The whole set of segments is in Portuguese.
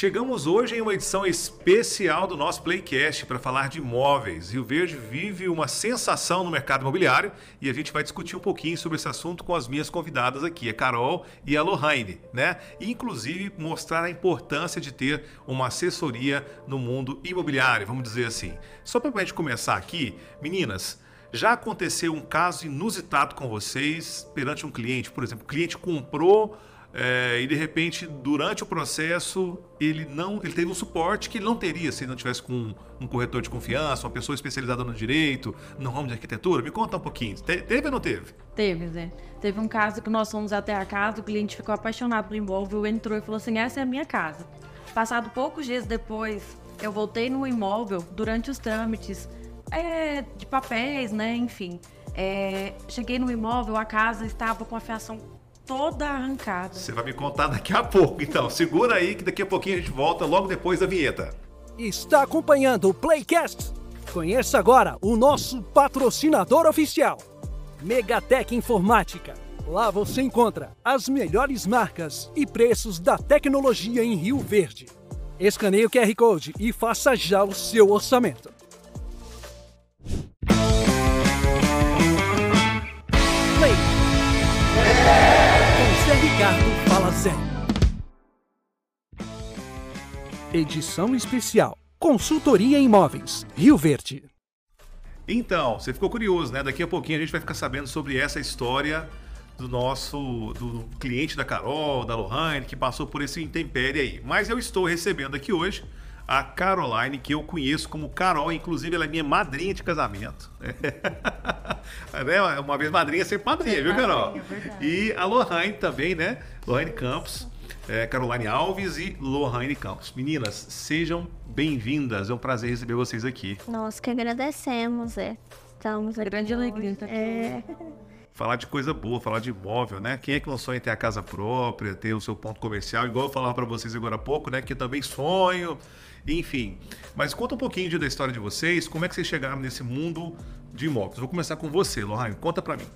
Chegamos hoje em uma edição especial do nosso Playcast para falar de imóveis. Rio Verde vive uma sensação no mercado imobiliário e a gente vai discutir um pouquinho sobre esse assunto com as minhas convidadas aqui, a Carol e a Lohane, né? E, inclusive mostrar a importância de ter uma assessoria no mundo imobiliário, vamos dizer assim. Só para a gente começar aqui, meninas, já aconteceu um caso inusitado com vocês perante um cliente? Por exemplo, o cliente comprou é, e de repente, durante o processo, ele não ele teve um suporte que ele não teria se ele não tivesse com um corretor de confiança, uma pessoa especializada no direito, no ramo de arquitetura. Me conta um pouquinho. Te, teve ou não teve? Teve, Zé. Teve um caso que nós fomos até a casa, o cliente ficou apaixonado pelo imóvel, entrou e falou assim: essa é a minha casa. Passado poucos dias depois, eu voltei no imóvel durante os trâmites é, de papéis, né? Enfim. É, cheguei no imóvel, a casa estava com a fiação toda arrancada. Você vai me contar daqui a pouco, então. Segura aí que daqui a pouquinho a gente volta logo depois da vinheta. Está acompanhando o Playcast? Conheça agora o nosso patrocinador oficial, Megatech Informática. Lá você encontra as melhores marcas e preços da tecnologia em Rio Verde. Escaneie o QR Code e faça já o seu orçamento. Ricardo Fala Zé. Edição especial. Consultoria Imóveis, Rio Verde. Então, você ficou curioso, né? Daqui a pouquinho a gente vai ficar sabendo sobre essa história do nosso do cliente da Carol, da Lohane, que passou por esse intempério aí. Mas eu estou recebendo aqui hoje a Caroline, que eu conheço como Carol, inclusive ela é minha madrinha de casamento. é, uma vez madrinha, sempre madrinha, viu, Carol? É e a Lohane também, né? Lohane Campos, é, Caroline Alves e Lohane Campos. Meninas, sejam bem-vindas. É um prazer receber vocês aqui. Nós que agradecemos, é. Estamos aqui. Grande alegria. Tá é falar de coisa boa, falar de imóvel, né? Quem é que não sonha em ter a casa própria, ter o seu ponto comercial, igual eu falava para vocês agora há pouco, né? Que eu também sonho, enfim. Mas conta um pouquinho da história de vocês, como é que vocês chegaram nesse mundo de imóveis. Vou começar com você, Lohane, conta para mim.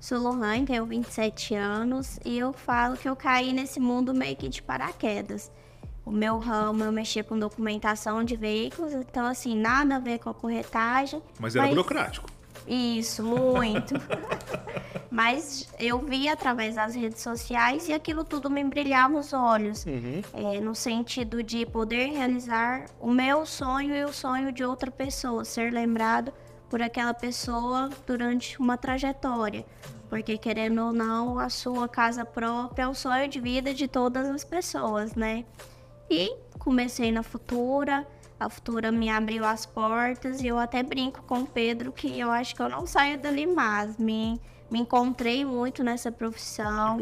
Sou Lohane, tenho 27 anos e eu falo que eu caí nesse mundo meio que de paraquedas. O meu ramo, eu mexia com documentação de veículos, então assim, nada a ver com a corretagem. Mas era mas... burocrático. Isso, muito. Mas eu vi através das redes sociais e aquilo tudo me brilhava os olhos. Uhum. É, no sentido de poder realizar o meu sonho e o sonho de outra pessoa, ser lembrado por aquela pessoa durante uma trajetória. Porque, querendo ou não, a sua casa própria é o sonho de vida de todas as pessoas, né? E comecei na Futura a Futura me abriu as portas e eu até brinco com o Pedro que eu acho que eu não saio dali mais. Me, me encontrei muito nessa profissão.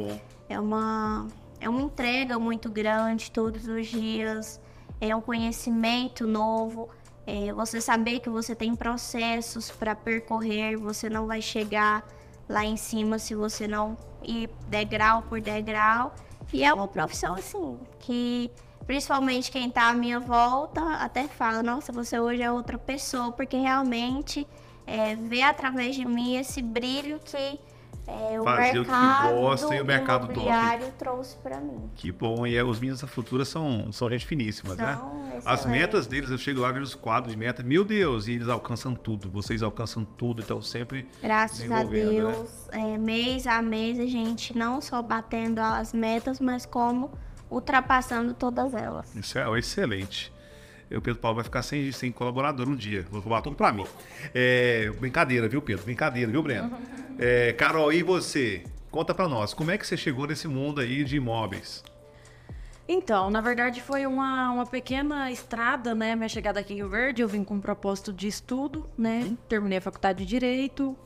É uma, é uma entrega muito grande todos os dias. É um conhecimento novo. É você saber que você tem processos para percorrer, você não vai chegar lá em cima se você não ir degrau por degrau. E é uma profissão assim que Principalmente quem tá à minha volta até fala, nossa, você hoje é outra pessoa, porque realmente é, vê através de mim esse brilho que é, o Fazer mercado o que gosta e o mercado top. trouxe para mim. Que bom, e é, os meninos da Futura são, são gente finíssima, né? são né? As metas deles, eu chego lá, vejo os quadros de meta, meu Deus, e eles alcançam tudo, vocês alcançam tudo, então sempre Graças a né? Deus, né? é, mês a mês a gente não só batendo as metas, mas como ultrapassando todas elas. Isso é excelente. O Pedro Paulo vai ficar sem, sem colaborador um dia. Vou roubar tudo para mim. É, brincadeira, viu, Pedro? Brincadeira, viu, Breno? É, Carol, e você? Conta para nós, como é que você chegou nesse mundo aí de imóveis? Então, na verdade foi uma, uma pequena estrada, né? Minha chegada aqui em Rio Verde, eu vim com um propósito de estudo, né? Uhum. Terminei a faculdade de Direito,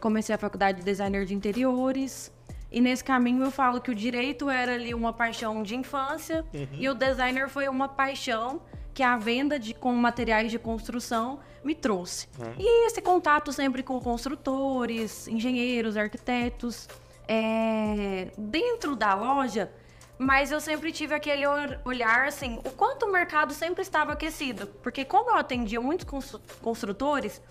comecei a faculdade de Designer de Interiores, e nesse caminho eu falo que o direito era ali uma paixão de infância uhum. e o designer foi uma paixão que a venda de, com materiais de construção me trouxe. Uhum. E esse contato sempre com construtores, engenheiros, arquitetos, é, dentro da loja, mas eu sempre tive aquele olhar assim, o quanto o mercado sempre estava aquecido. Porque como eu atendia muitos construtores,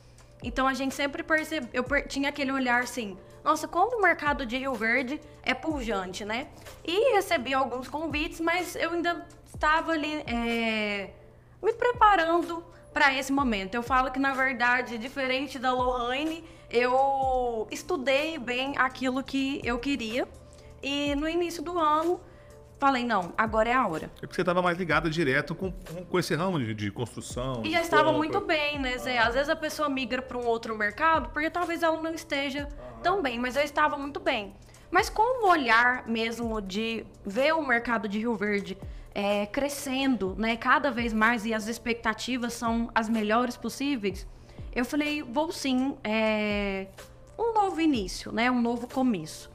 então a gente sempre percebeu, eu per, tinha aquele olhar assim, nossa, como o mercado de Rio Verde é pujante, né? E recebi alguns convites, mas eu ainda estava ali é, me preparando para esse momento. Eu falo que, na verdade, diferente da Lohane, eu estudei bem aquilo que eu queria. E no início do ano, falei, não, agora é a hora. É porque você estava mais ligada direto com, com esse ramo de, de construção. E já estava compra. muito bem, né, Zé? Às vezes a pessoa migra para um outro mercado porque talvez ela não esteja tão bem, mas eu estava muito bem. Mas com o olhar mesmo de ver o mercado de Rio Verde é, crescendo, né, cada vez mais e as expectativas são as melhores possíveis, eu falei, vou sim, é, um novo início, né, um novo começo.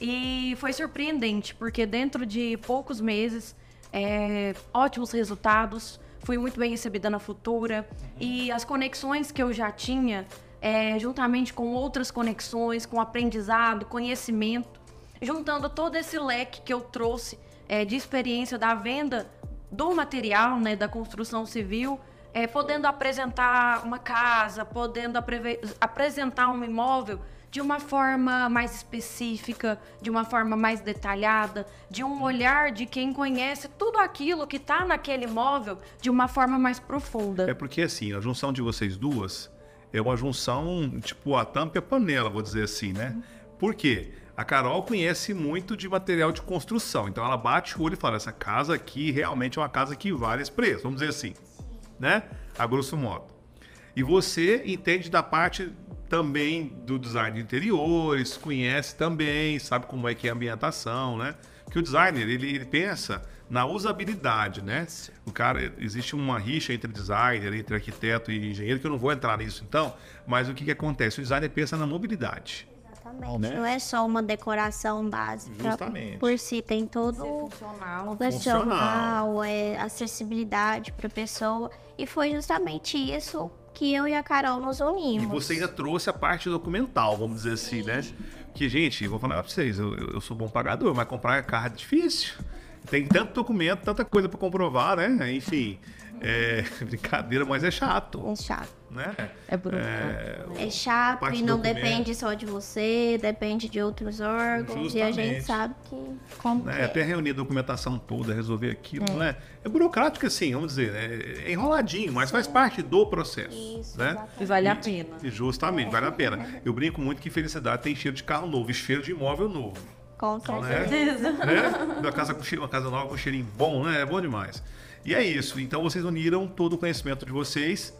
E foi surpreendente, porque dentro de poucos meses, é, ótimos resultados, fui muito bem recebida na Futura e as conexões que eu já tinha, é, juntamente com outras conexões, com aprendizado, conhecimento, juntando todo esse leque que eu trouxe é, de experiência da venda do material, né, da construção civil, é, podendo apresentar uma casa, podendo apre- apresentar um imóvel de uma forma mais específica, de uma forma mais detalhada, de um olhar de quem conhece tudo aquilo que está naquele imóvel de uma forma mais profunda. É porque assim, a junção de vocês duas é uma junção tipo a tampa e a panela, vou dizer assim, né? Por quê? A Carol conhece muito de material de construção, então ela bate o olho e fala: essa casa aqui realmente é uma casa que vale esse preço, vamos dizer assim, né? A grosso modo. E você entende da parte também do design de interiores, conhece também, sabe como é que é a ambientação, né? Que o designer, ele, ele pensa na usabilidade, né? O cara, existe uma rixa entre designer, entre arquiteto e engenheiro, que eu não vou entrar nisso então, mas o que, que acontece? O designer pensa na mobilidade. Exatamente. Né? Não é só uma decoração básica. Justamente. Por si, tem todo Ser o funcional. funcional, é, acessibilidade para pessoa. E foi justamente isso que eu e a Carol nos E unimos. você ainda trouxe a parte documental, vamos dizer assim, né? Que, gente, vou falar pra vocês, eu, eu sou bom pagador, mas comprar carro é difícil. Tem tanto documento, tanta coisa pra comprovar, né? Enfim, é brincadeira, mas é chato, É chato. né? É bruto. É, É chato e não documento. depende só de você, depende de outros órgãos. E a Justamente. gente sabe que como que né, é. até reunir a documentação toda, resolver aquilo, né? É burocrático assim, vamos dizer, né? é enroladinho, mas faz parte do processo, Isso, né? exatamente. E vale a pena. E justamente, vale a pena. Eu brinco muito que felicidade tem cheiro de carro novo e cheiro de imóvel novo. Com né? certeza. né? Uma casa, com cheiro, uma casa nova com cheirinho bom, né? É bom demais. E é isso. Então vocês uniram todo o conhecimento de vocês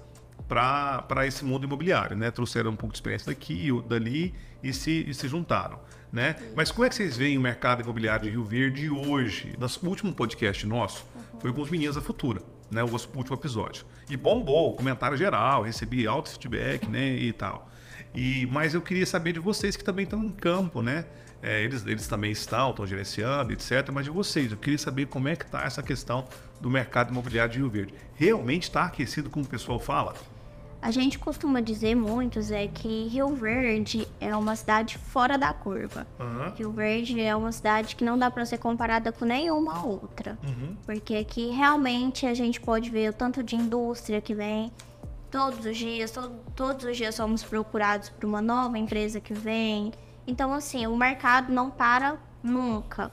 para esse mundo imobiliário, né? Trouxeram um pouco de experiência daqui e dali e se, e se juntaram, né? Mas como é que vocês veem o mercado imobiliário de Rio Verde hoje? Nosso último podcast nosso foi com os meninos da Futura, né? O nosso último episódio. E bombou, comentário geral, recebi alto feedback, né? E tal. E, mas eu queria saber de vocês que também estão em campo, né? É, eles, eles também estão, estão gerenciando, etc. Mas de vocês, eu queria saber como é que está essa questão do mercado imobiliário de Rio Verde. Realmente está aquecido, como o pessoal fala? A gente costuma dizer muitos é que Rio Verde é uma cidade fora da curva. Aham. Rio Verde é uma cidade que não dá para ser comparada com nenhuma outra. Uhum. Porque aqui realmente a gente pode ver o tanto de indústria que vem todos os dias, to- todos os dias somos procurados por uma nova empresa que vem. Então, assim, o mercado não para nunca.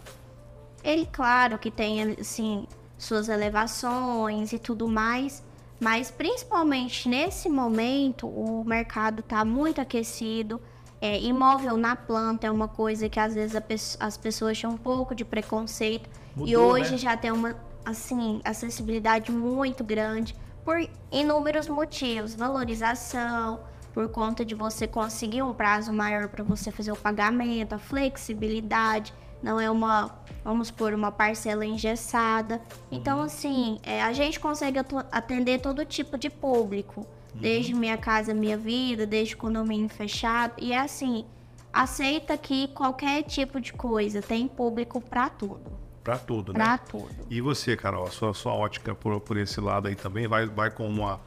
Ele, claro, que tem, assim, suas elevações e tudo mais, mas principalmente nesse momento o mercado está muito aquecido. É, imóvel na planta é uma coisa que às vezes pesso- as pessoas têm um pouco de preconceito. e Mudou, hoje né? já tem uma assim acessibilidade muito grande por inúmeros motivos, valorização, por conta de você conseguir um prazo maior para você fazer o pagamento, a flexibilidade, não é uma, vamos por uma parcela engessada. Então Uhum. assim, é, a gente consegue atender todo tipo de público, Uhum. desde minha casa, minha vida, desde condomínio fechado e é assim, aceita que qualquer tipo de coisa tem público para tudo. Para tudo, né? Pra tudo. E você, Carol, a sua, sua ótica por, por esse lado aí também vai, vai como a,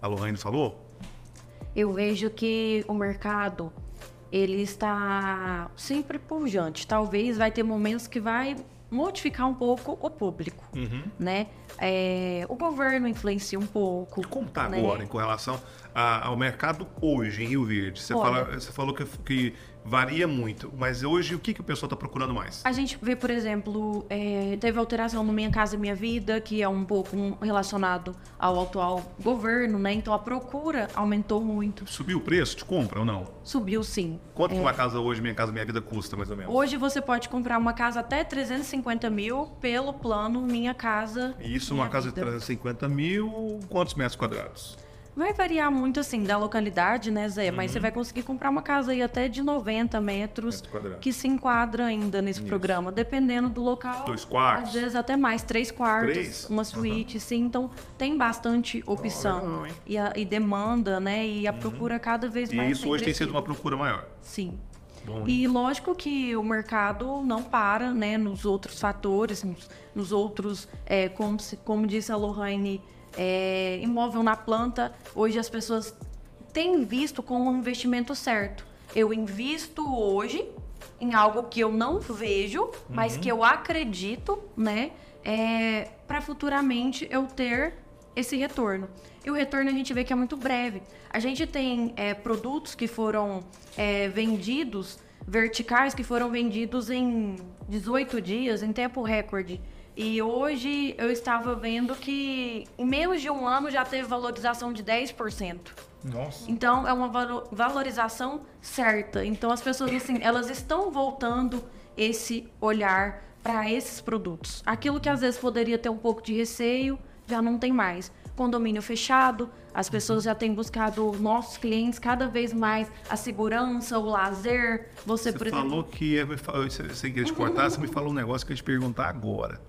a Lohane falou? Eu vejo que o mercado ele está sempre pujante. Talvez vai ter momentos que vai modificar um pouco o público, né? É, o governo influencia um pouco. Como tá né? agora em relação a- ao mercado hoje em Rio Verde? Você, Olha. fala, você falou que, que varia muito. Mas hoje, o que, que o pessoal está procurando mais? A gente vê, por exemplo, é, teve alteração no Minha Casa Minha Vida, que é um pouco relacionado ao atual governo, né? Então a procura aumentou muito. Subiu o preço de compra ou não? Subiu sim. Quanto que uma casa hoje, Minha Casa Minha Vida, custa mais ou menos? Hoje você pode comprar uma casa até 350 mil pelo plano Minha Casa. E isso, Minha uma casa de Vida. 350 mil, quantos metros quadrados? Vai variar muito, assim, da localidade, né, Zé? Mas você vai conseguir comprar uma casa aí até de 90 metros, quadrados. que se enquadra ainda nesse programa, dependendo do local. Dois quartos? Às vezes até mais, três quartos, Três? uma suíte, sim. Então, tem bastante opção. legal, hein? e, a- e demanda, né? E a procura cada vez E mais isso hoje tem sido uma procura maior. Sim. Bom, E lógico que o mercado não para, né, nos outros fatores, nos, nos outros, é, como, se- como disse a Lohane, é, imóvel na planta, hoje as pessoas têm visto como um investimento certo. Eu invisto hoje em algo que eu não vejo, mas que eu acredito, né, para futuramente eu ter esse retorno. E o retorno a gente vê que é muito breve. A gente tem é, produtos que foram é, vendidos, verticais que foram vendidos em 18 dias, em tempo recorde. E hoje eu estava vendo que em menos de um ano já teve valorização de 10%. Nossa. Então é uma valo- valorização certa. Então as pessoas assim, elas estão voltando esse olhar para esses produtos. Aquilo que às vezes poderia ter um pouco de receio, já não tem mais. Condomínio fechado, as pessoas já têm buscado nossos clientes cada vez mais a segurança, o lazer. Você, Você por exemplo, falou que, ia me fa- sem querer te cortar, você me falou um negócio que eu ia te perguntar agora.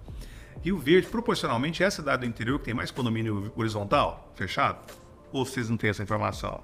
Rio Verde, proporcionalmente, é a cidade do interior que tem mais condomínio horizontal, fechado? Ou vocês não têm essa informação?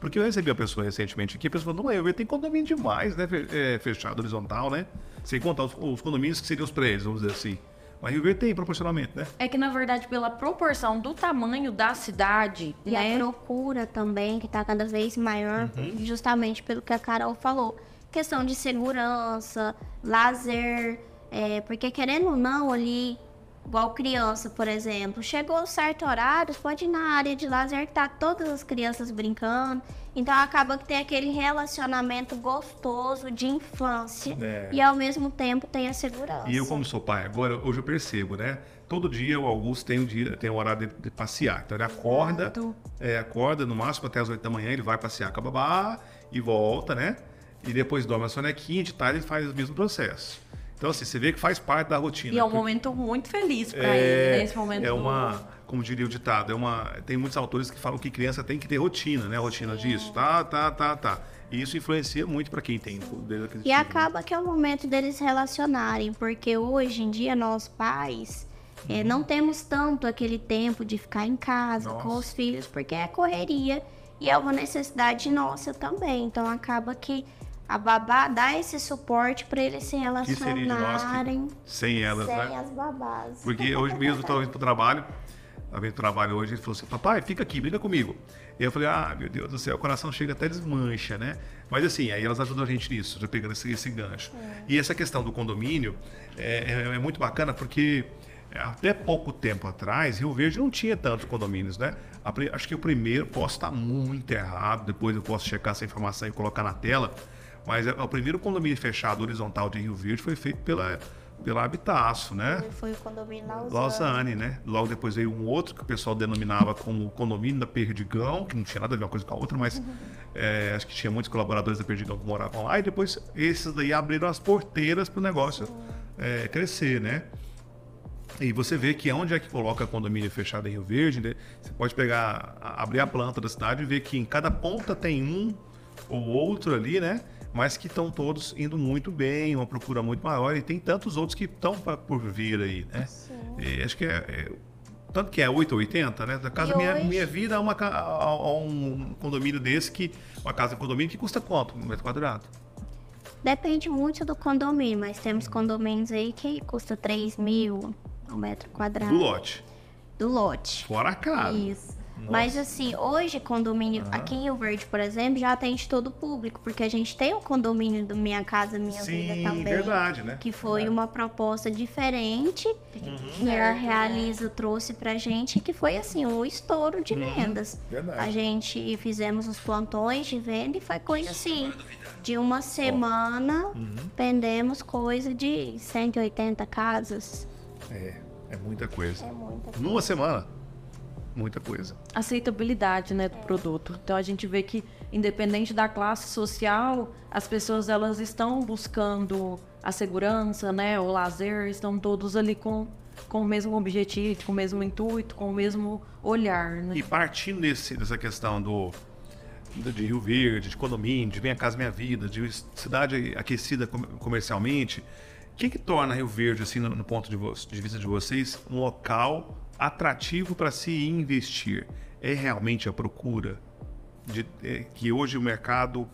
Porque eu recebi uma pessoa recentemente aqui, a pessoa falou, não, Rio Verde tem condomínio demais, né? é, fechado, horizontal, né? Sem contar os, os condomínios que seriam os prédios, vamos dizer assim. Mas Rio Verde tem proporcionalmente, né? é que na verdade pela proporção do tamanho da cidade, E né? a procura também, que está cada vez maior, justamente pelo que a Carol falou. Questão de segurança, lazer, é, porque querendo ou não, ali, igual criança, por exemplo, chegou certo horário, pode ir na área de lazer que tá todas as crianças brincando. Então acaba que tem aquele relacionamento gostoso de infância É. e ao mesmo tempo tem a segurança. E eu, como sou pai agora, hoje eu percebo, né? Todo dia o Augusto tem um dia, tem um horário de, de passear. Então ele acorda, é, acorda no máximo até as 8 da manhã, ele vai passear com a babá e volta, né? E depois dorme a sonequinha, de tarde ele faz o mesmo processo. Então, assim, você vê que faz parte da rotina. E é um Porque- momento muito feliz para ele, né? Esse momento é do- uma, como diria o ditado, é uma, tem muitos autores que falam que criança tem que ter rotina, né? Rotina disso, tá, tá, tá, tá. E isso influencia muito para quem tem poder aquisitivo, E né? acaba que é o momento deles se relacionarem, porque hoje em dia nós pais eh, não temos tanto aquele tempo de ficar em casa com Nossa. os filhos, porque é correria e é uma necessidade nossa também. Então acaba que a babá dá esse suporte para eles se nós que- relacionarem sem elas, sem né? as babás. Porque hoje mesmo eu estava indo pro trabalho, estava indo pro trabalho hoje, ele falou assim, papai, fica aqui, brinca comigo. E eu falei, ah, meu Deus do céu, o coração chega até desmancha, né? Mas assim, aí elas ajudam a gente nisso, já pegando esse, esse gancho. E essa questão do condomínio é, é- é muito bacana porque até pouco tempo atrás, Rio Verde não tinha tantos condomínios, né? A acho que o primeiro, posso estar muito errado, depois eu posso checar essa informação e colocar na tela, mas é- o primeiro condomínio fechado horizontal de Rio Verde foi feito pela, pela Habitaço, né? Foi o condomínio Lausanne. Lausanne, né? Logo depois veio um outro que o pessoal denominava como condomínio da Perdigão, que não tinha nada a ver uma coisa com a outra, mas é, acho que tinha muitos colaboradores da Perdigão que moravam lá. E depois esses daí abriram as porteiras para o negócio é, crescer, né? E você vê que onde é que coloca condomínio fechado em Rio Verde, né? você pode pegar, abrir a planta da cidade e ver que em cada ponta tem um ou outro ali, né? Mas que estão todos indo muito bem, uma procura muito maior, e tem tantos outros que estão por vir aí, né? E acho que é, é- Tanto que é 8 ou 80, né? Da casa E minha, hoje- minha vida a, uma, a, a um condomínio desse, que uma casa condomínio que custa quanto? Um metro quadrado? Depende muito do condomínio, mas temos condomínios aí que custa 3 mil um metro quadrado. Do lote. Do lote. Fora a casa. Isso. Mas assim, hoje condomínio aqui em Rio Verde, por exemplo, já atende todo o público, porque a gente tem o condomínio do Minha Casa Minha Sim, Vida também. verdade, né? Que foi uma proposta diferente que a Realiza trouxe pra gente, que foi assim, o estouro de vendas. verdade. A gente fizemos os plantões de venda e foi coisa assim. De uma semana, vendemos coisa de 180 casas. É, é muita coisa. É muita Numa semana, muita coisa. aceitabilidade né, do produto. Então a gente vê que independente da classe social, as pessoas elas estão buscando a segurança, né, o lazer, estão todos ali com, com o mesmo objetivo, com o mesmo intuito, com o mesmo olhar, né? E partindo desse, dessa questão do, de Rio Verde, de condomínio, de Minha Casa Minha Vida, de cidade aquecida com- comercialmente, o que, que torna Rio Verde, assim, no, no ponto de, de vista de vocês, um local atrativo para se investir? É realmente a procura? De, é, que hoje o mercado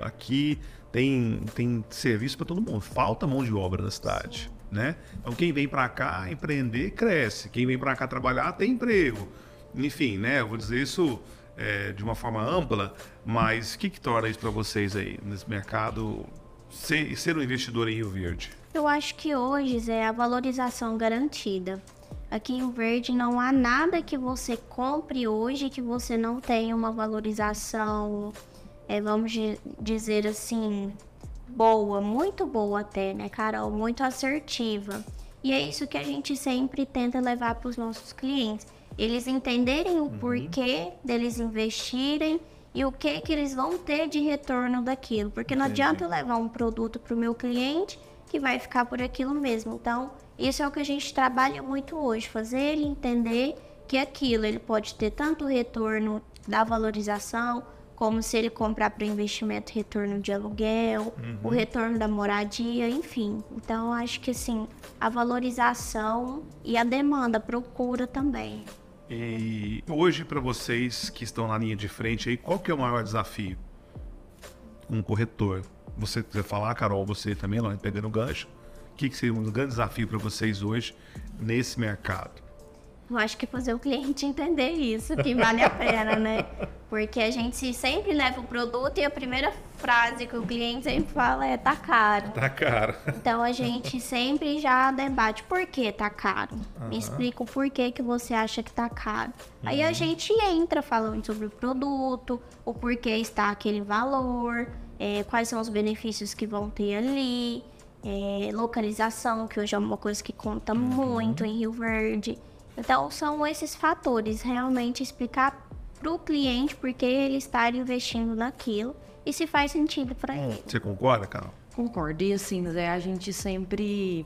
aqui tem, tem serviço para todo mundo. Falta mão de obra na cidade, né? Então quem vem para cá empreender cresce, quem vem para cá trabalhar tem emprego. Enfim, né? Eu vou dizer isso é, de uma forma ampla, mas o que, que torna isso para vocês aí nesse mercado ser, ser um investidor em Rio Verde? Eu acho que hoje é a valorização garantida. Aqui em Verde não há nada que você compre hoje que você não tenha uma valorização, é, vamos di- dizer assim, boa, muito boa até, né, Carol? Muito assertiva. E é isso que a gente sempre tenta levar para os nossos clientes. Eles entenderem o porquê deles investirem e o que que eles vão ter de retorno daquilo. Porque não adianta eu levar um produto para o meu cliente que vai ficar por aquilo mesmo. Então, isso é o que a gente trabalha muito hoje, fazer ele entender que aquilo ele pode ter tanto o retorno da valorização, como se ele comprar para investimento, retorno de aluguel, o retorno da moradia, enfim. Então, acho que assim, a valorização e a demanda, a procura também. E hoje, para vocês que estão na linha de frente aí, qual que é o maior desafio? Um corretor. Você quiser falar, Carol, você também, lá pegando o gancho. O que, que seria um grande desafio para vocês hoje nesse mercado? Eu acho que fazer o cliente entender isso, que vale a pena, né? Porque a gente sempre leva o produto e a primeira frase que o cliente sempre fala é tá caro. Tá caro. Então a gente sempre já debate por que tá caro. Me explica o porquê que você acha que tá caro. Aí a gente entra falando sobre o produto, o porquê está aquele valor, é, quais são os benefícios que vão ter ali, é, localização, que hoje é uma coisa que conta muito em Rio Verde. Então são esses fatores, realmente explicar para o cliente por que ele está investindo naquilo e se faz sentido para ele. Você concorda, Carol? Concordo. E assim, Zé, a gente sempre,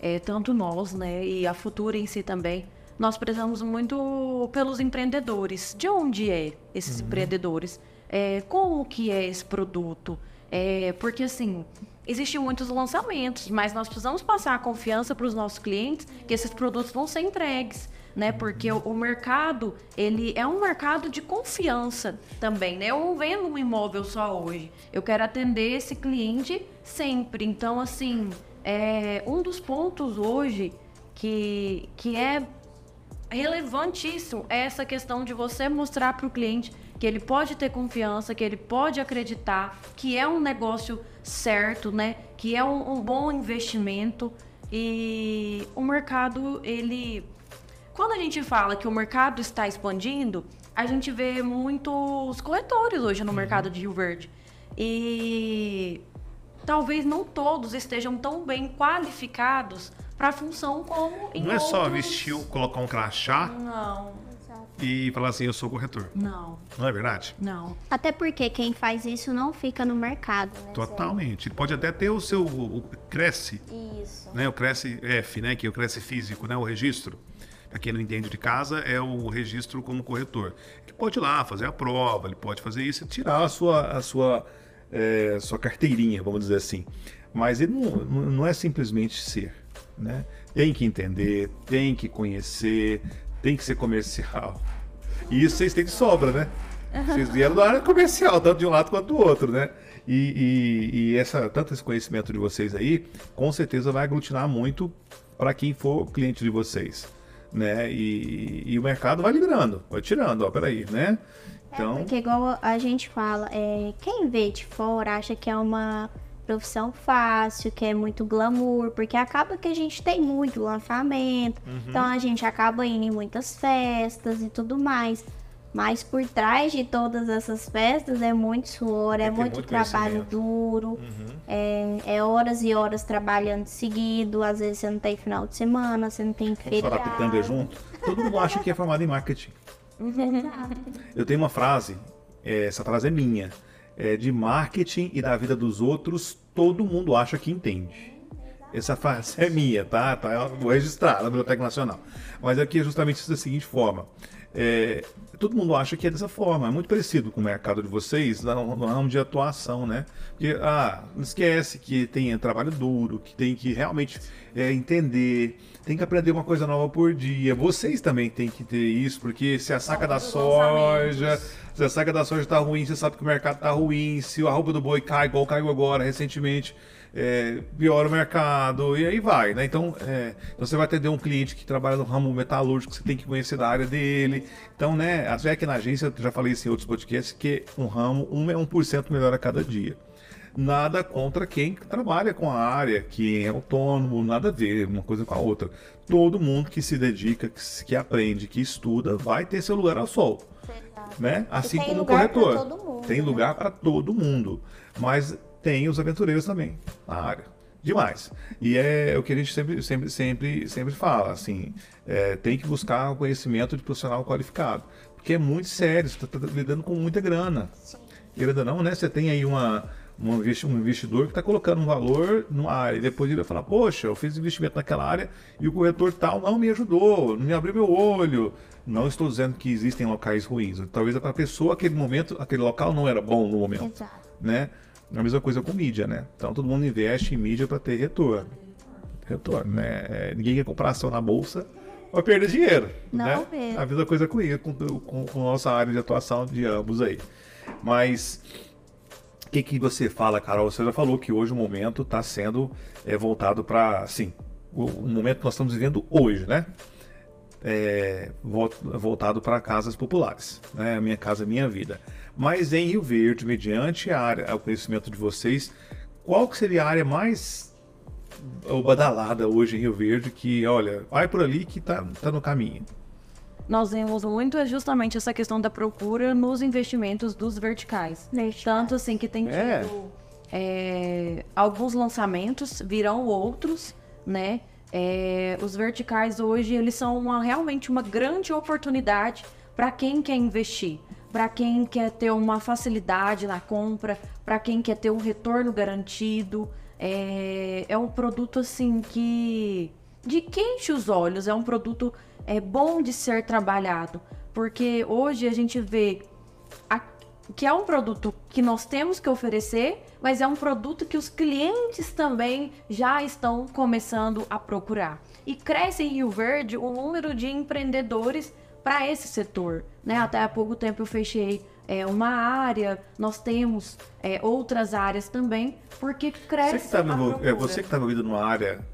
é, tanto nós, né, e a Futura em si também, nós prezamos muito pelos empreendedores. De onde é esses empreendedores? É, como que é esse produto? É, porque assim, existem muitos lançamentos, mas nós precisamos passar a confiança para os nossos clientes que esses produtos vão ser entregues. Né, porque o, o mercado, ele é um mercado de confiança também, né? Eu não vendo um imóvel só hoje. Eu quero atender esse cliente sempre. Então, assim, é, um dos pontos hoje que, que é relevantíssimo é essa questão de você mostrar para o cliente que ele pode ter confiança, que ele pode acreditar, que é um negócio certo, né? Que é um, um bom investimento. E o mercado ele, quando a gente fala que o mercado está expandindo, a gente vê muitos corretores hoje no mercado de Rio Verde. E talvez não todos estejam tão bem qualificados para a função como em Não é só vestir, colocar um crachá? Não, e falar assim, eu sou corretor. não, Não é verdade? não. Até porque quem faz isso não fica no mercado, né? Totalmente. Ele pode até ter o seu o Cresce, Isso. né? O Cresce F, né? Que é o Cresce físico, né? O registro. Pra quem não entende de casa, é o registro como corretor. Ele pode ir lá fazer a prova, ele pode fazer isso e tirar a sua, a sua, é, sua carteirinha, vamos dizer assim. Mas ele não, não é simplesmente ser, né? Tem que entender, tem que conhecer, tem que ser comercial. E isso vocês têm de sobra, né? Vocês vieram da área comercial, tanto de um lado quanto do outro, né? E, e- e essa, tanto esse conhecimento de vocês aí, com certeza vai aglutinar muito para quem for cliente de vocês. né? E, e o mercado vai liberando, vai tirando, ó, peraí, né? Então... É porque igual a gente fala, é, quem vê de fora acha que é uma profissão fácil, que é muito glamour, porque acaba que a gente tem muito lançamento, uhum. então a gente acaba indo em muitas festas e tudo mais. Mas por trás de todas essas festas é muito suor, é, muito, muito trabalho duro, uhum. é, é, horas e horas trabalhando seguido. Às vezes você não tem final de semana, você não tem feriado. Pitanga junto. Todo mundo acha que é formado em marketing. Eu tenho uma frase, é, essa frase é minha, é de marketing e da vida dos outros, todo mundo acha que entende. Essa frase é minha, tá? Tá registrada na Biblioteca Nacional. Mas aqui é justamente da seguinte forma. É, todo mundo acha que é dessa forma, é muito parecido com o mercado de vocês no, no ramo de atuação, né? Porque, ah, não esquece que tem trabalho duro, que tem que realmente é, entender, tem que aprender uma coisa nova por dia. Vocês também têm que ter isso, porque se a saca da soja, se a saca da soja tá ruim, você sabe que o mercado tá ruim, se a roupa do boi cai, igual caiu agora recentemente é, piora o mercado, e aí vai, né? Então, é, então, você vai atender um cliente que trabalha no ramo metalúrgico, você tem que conhecer da área dele. Então, né, até aqui na agência, já falei isso em outros podcasts, que um ramo, um é 1% melhor a cada dia. Nada contra quem trabalha com a área, quem é autônomo, nada a ver uma coisa com a outra. Todo mundo que se dedica, que, que aprende, que estuda, vai ter seu lugar ao sol. Né? Assim como o corretor. Mundo, tem né? lugar para todo mundo. Mas tem os aventureiros também na área. Demais. E é o que a gente sempre, sempre, sempre, sempre fala, assim, é, tem que buscar o conhecimento de profissional qualificado. Porque é muito sério, você está tá lidando com muita grana. Querendo não, né? Você tem aí uma, um investidor que está colocando um valor numa área e depois ele vai falar, poxa, eu fiz investimento naquela área e o corretor tal não me ajudou, não me abriu meu olho. Não estou dizendo que existem locais ruins. Talvez para a pessoa, aquele momento, aquele local não era bom no momento. Exato. Né? É a mesma coisa com mídia, né? Então todo mundo investe em mídia para ter retorno. Retorno, né? É, ninguém quer comprar ação na bolsa vai perder dinheiro. Não né? Mesmo. A mesma coisa com isso, com, com, nossa área de atuação de ambos aí. Mas o que, que você fala, Carol? Você já falou que hoje o momento está sendo é, voltado para, assim, o, o, momento que nós estamos vivendo hoje, né? É, voltado para casas populares, né? Minha casa, minha vida. Mas em Rio Verde, mediante a área, o conhecimento de vocês, qual que seria a área mais badalada hoje em Rio Verde que, olha, vai por ali que tá, tá no caminho? Nós vemos muito é justamente essa questão da procura nos investimentos dos verticais. Tanto assim que tem é. tido é. É, alguns lançamentos, virão outros, né? É, os verticais hoje eles são uma, realmente uma grande oportunidade para quem quer investir para quem quer ter uma facilidade na compra, para quem quer ter um retorno garantido. É, é um produto assim que de quente os olhos, é um produto é bom de ser trabalhado, porque hoje a gente vê que é um produto que nós temos que oferecer, mas é um produto que os clientes também já estão começando a procurar. E cresce em Rio Verde o número de empreendedores para esse setor. Né? Até há pouco tempo eu fechei é, uma área, nós temos é, outras áreas também, porque cresce. Você que tá é você que está envolvido numa área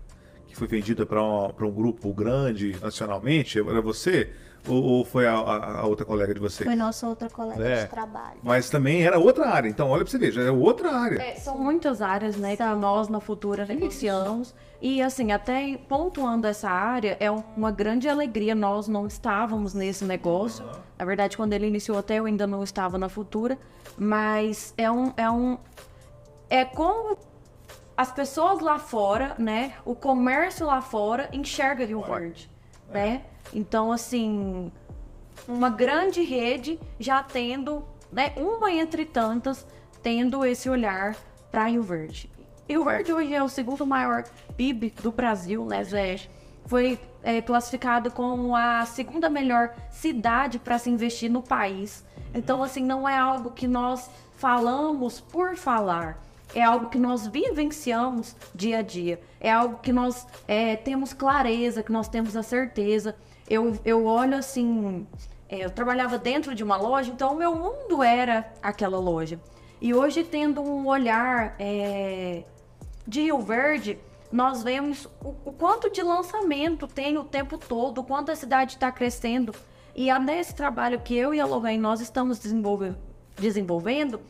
que foi vendida para um, um grupo grande nacionalmente, era você? Ou, ou foi a, a, a, outra colega de você? Foi nossa outra colega é. de trabalho. Mas também era outra área. Então, olha para você ver, já é outra área. É, são muitas áreas, né? Que nós na Futura iniciamos. E assim, até pontuando essa área, é uma grande alegria. Nós não estávamos nesse negócio. Uhum. Na verdade, quando ele iniciou, até eu ainda não estava na Futura. Mas é um. É, um, é como as pessoas lá fora, né? O comércio lá fora enxerga Rio Verde, né? Então, assim, uma grande rede já tendo, né, uma entre tantas, tendo esse olhar para Rio Verde. Rio Verde hoje é o segundo maior PIB do Brasil, né, Zé? Foi é, classificado como a segunda melhor cidade para se investir no país. Então, assim, não é algo que nós falamos por falar. É algo que nós vivenciamos dia a dia. É algo que nós é, temos clareza, que nós temos a certeza eu, eu olho assim. É, eu trabalhava dentro de uma loja, então o meu mundo era aquela loja. E hoje, tendo um olhar é, de Rio Verde, nós vemos o, o quanto de lançamento tem o tempo todo, o quanto a cidade está crescendo. E é nesse trabalho que eu e a Logan nós estamos desenvolvendo, desenvolvendo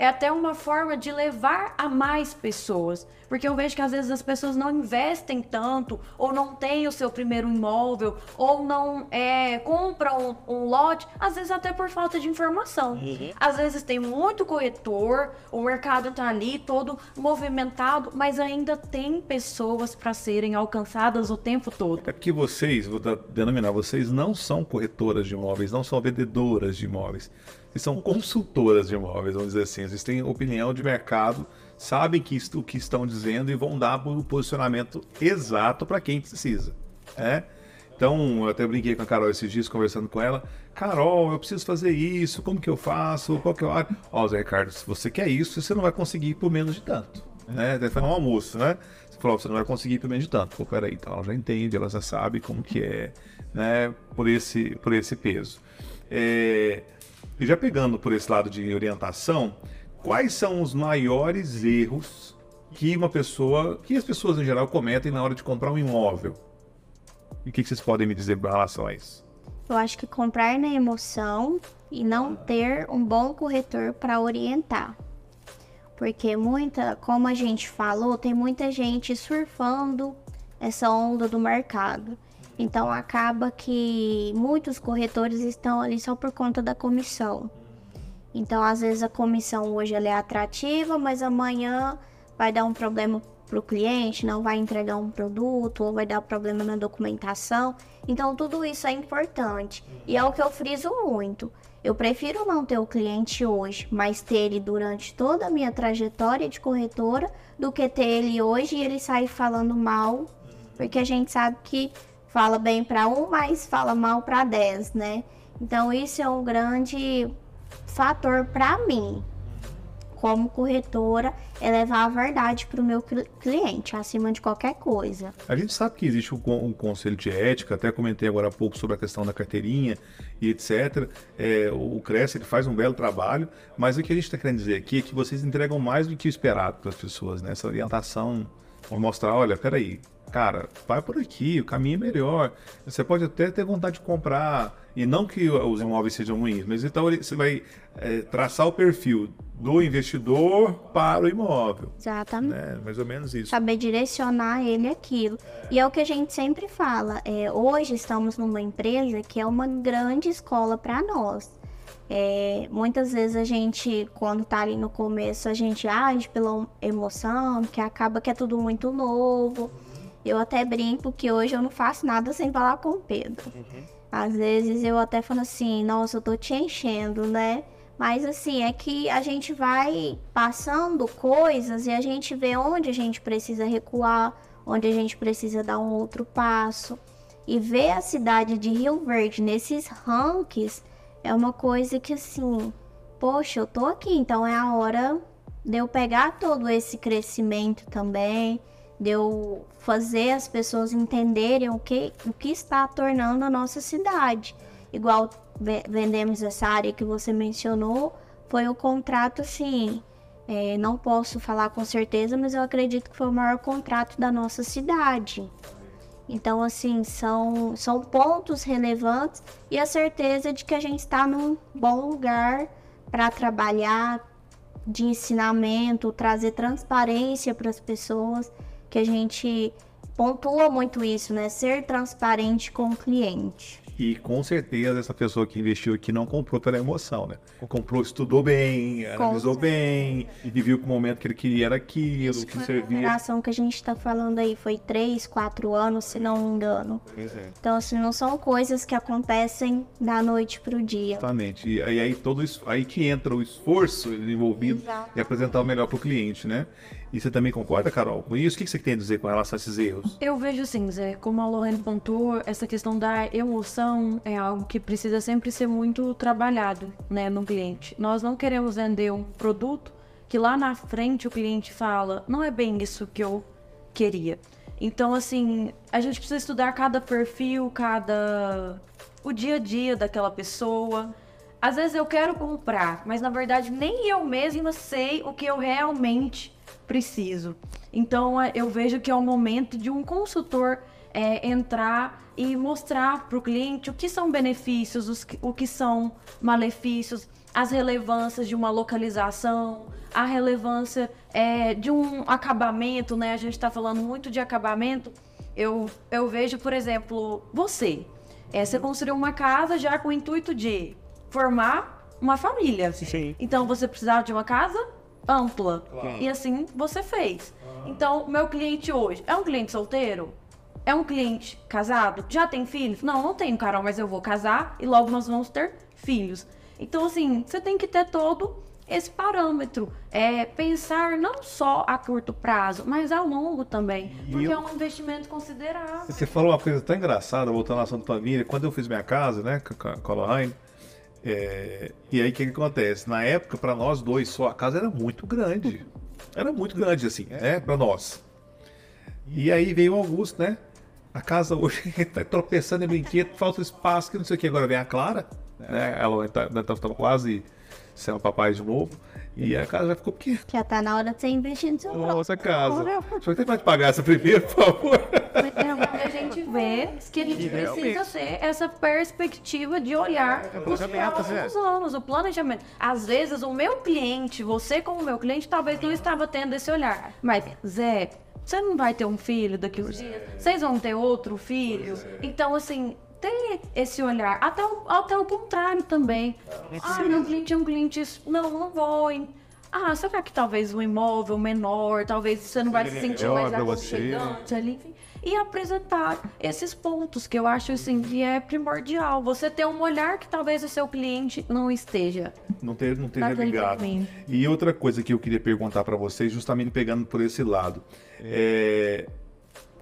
é até uma forma de levar a mais pessoas. Porque eu vejo que às vezes as pessoas não investem tanto, ou não têm o seu primeiro imóvel, ou não é, compram um, um lote, às vezes até por falta de informação. Uhum. Às vezes tem muito corretor, o mercado tá ali todo movimentado, mas ainda tem pessoas para serem alcançadas o tempo todo. É porque vocês, vou denominar, vocês não são corretoras de imóveis, não são vendedoras de imóveis. Vocês são consultoras de imóveis, vamos dizer assim. Vocês têm opinião de mercado, sabem que o que estão dizendo e vão dar o posicionamento exato para quem precisa. É? Então, eu até brinquei com a Carol esses dias, conversando com ela. Carol, eu preciso fazer isso, como que eu faço? Qual que é o Ó, Zé Ricardo, se você quer isso, você não vai conseguir por menos de tanto. Né? Deve fazer um almoço, né? Você falou, você não vai conseguir por menos de tanto. Pô, peraí, então ela já entende, ela já sabe como que é, né? Por esse, por esse peso. É... E já pegando por esse lado de orientação, quais são os maiores erros que uma pessoa, que as pessoas em geral cometem na hora de comprar um imóvel? E o que vocês podem me dizer em relação a isso? Eu acho que comprar na emoção e não ter um bom corretor para orientar. Porque muita, como a gente falou, tem muita gente surfando essa onda do mercado. Então acaba que muitos corretores estão ali só por conta da comissão. Então às vezes a comissão hoje é atrativa, mas amanhã vai dar um problema para o cliente, não vai entregar um produto ou vai dar problema na documentação. Então tudo isso é importante e é o que eu friso muito. Eu prefiro não ter o cliente hoje, mas ter ele durante toda a minha trajetória de corretora, do que ter ele hoje e ele sair falando mal, porque a gente sabe que fala bem para um, mas fala mal para dez, né? Então isso é um grande fator para mim, como corretora, é levar a verdade para o meu cliente, acima de qualquer coisa. A gente sabe que existe um, conselho de ética, até comentei agora há pouco sobre a questão da carteirinha e etc. É, o Cresce ele faz um belo trabalho, mas o que a gente está querendo dizer aqui é que vocês entregam mais do que o esperado para as pessoas, né? Essa orientação, mostrar, olha, peraí, cara, vai por aqui, o caminho é melhor. Você pode até ter vontade de comprar, e não que os imóveis sejam ruins, mas então você vai é, traçar o perfil do investidor para o imóvel. Exatamente. Né? Mais ou menos isso. Saber direcionar ele aquilo. E é o que a gente sempre fala. É, hoje estamos numa empresa que é uma grande escola para nós. É, muitas vezes a gente, quando tá ali no começo, a gente age pela emoção, que acaba que é tudo muito novo. Eu até brinco que hoje eu não faço nada sem falar com o Pedro. Uhum. Às vezes eu até falo assim, nossa, eu tô te enchendo, né? Mas assim, é que a gente vai passando coisas e a gente vê onde a gente precisa recuar, onde a gente precisa dar um outro passo. E ver a cidade de Rio Verde nesses rankings é uma coisa que assim, poxa, eu tô aqui, então é a hora de eu pegar todo esse crescimento também de eu fazer as pessoas entenderem o que, o que está tornando a nossa cidade. Igual vendemos essa área que você mencionou, foi o contrato, assim, é, não posso falar com certeza, mas eu acredito que foi o maior contrato da nossa cidade. Então, assim, são, são pontos relevantes e a certeza de que a gente está num bom lugar para trabalhar, de ensinamento, trazer transparência para as pessoas que a gente pontua muito isso, né? Ser transparente com o cliente. E com certeza essa pessoa que investiu aqui não comprou pela emoção, né? Comprou, estudou bem, analisou bem, e viu que o momento que ele queria era aquilo, Isso que servia. A geração que a gente está falando aí foi 3, 4 anos, se não me engano. É. Então, assim, não são coisas que acontecem da noite para o dia. Exatamente. E aí, aí, todo isso, aí que entra o esforço envolvido Exato. e apresentar o melhor para o cliente, né? E você também concorda, Carol, com isso? O que você tem a dizer com relação a esses erros? Eu vejo assim, Zé, como a Lorraine pontuou, essa questão da emoção é algo que precisa sempre ser muito trabalhado, né, no cliente. Nós não queremos vender um produto que lá na frente o cliente fala, não é bem isso que eu queria. Então, assim, a gente precisa estudar cada perfil, cada. o dia a dia daquela pessoa às vezes eu quero comprar, mas na verdade nem eu mesma sei o que eu realmente preciso. Então é, eu vejo que é o momento de um consultor é, entrar e mostrar para o cliente o que são benefícios, os, o que são malefícios, as relevâncias de uma localização, a relevância é, de um acabamento, né? A gente está falando muito de acabamento. Eu, eu vejo, por exemplo, você. É, você construiu uma casa já com o intuito de formar uma família. Sim. Então você precisava de uma casa ampla. E assim você fez. Então, meu cliente hoje é um cliente solteiro? É um cliente casado? Já tem filhos? Não, não tenho, Carol, mas eu vou casar e logo nós vamos ter filhos. Então, assim, você tem que ter todo esse parâmetro. É pensar não só a curto prazo, mas a longo também. E Porque eu- é um investimento considerável. Você falou uma coisa tão engraçada, voltando ao assunto família. Quando eu fiz minha casa, né, com a- com a Lohane, é, e aí o que, que acontece? Na época, para nós dois só, a casa era muito grande. Era muito grande, assim, né, para nós. E aí veio o Augusto, né? A casa hoje tá tropeçando em brinquedo, falta espaço, que não sei o que. Agora vem a Clara, né? Ela tá quase sendo papai de novo. E a casa já ficou pequena. Já tá na hora de você investir no seu próprio. Nossa casa. Deixa eu ter mais pagar essa primeiro, por favor. E a gente vê que a gente precisa ter essa perspectiva de olhar os próximos anos, o planejamento. Às vezes, o meu cliente, você como meu cliente, talvez não estava tendo esse olhar. Mas, Zé, você não vai ter um filho daqui uns dias? Vocês vão ter outro filho? Então, assim, tem esse olhar. Até o, até o contrário também. Ah, meu cliente é um cliente... Não, não vou, hein? Ah, será que talvez um imóvel menor, talvez você não vai se sentir melhor mais aconchegante ali, enfim. E apresentar esses pontos que eu acho assim que é primordial. Você ter um olhar que talvez o seu cliente não esteja. Não ter, não ter ligado. caminho. E outra coisa que eu queria perguntar para vocês, justamente pegando por esse lado, é,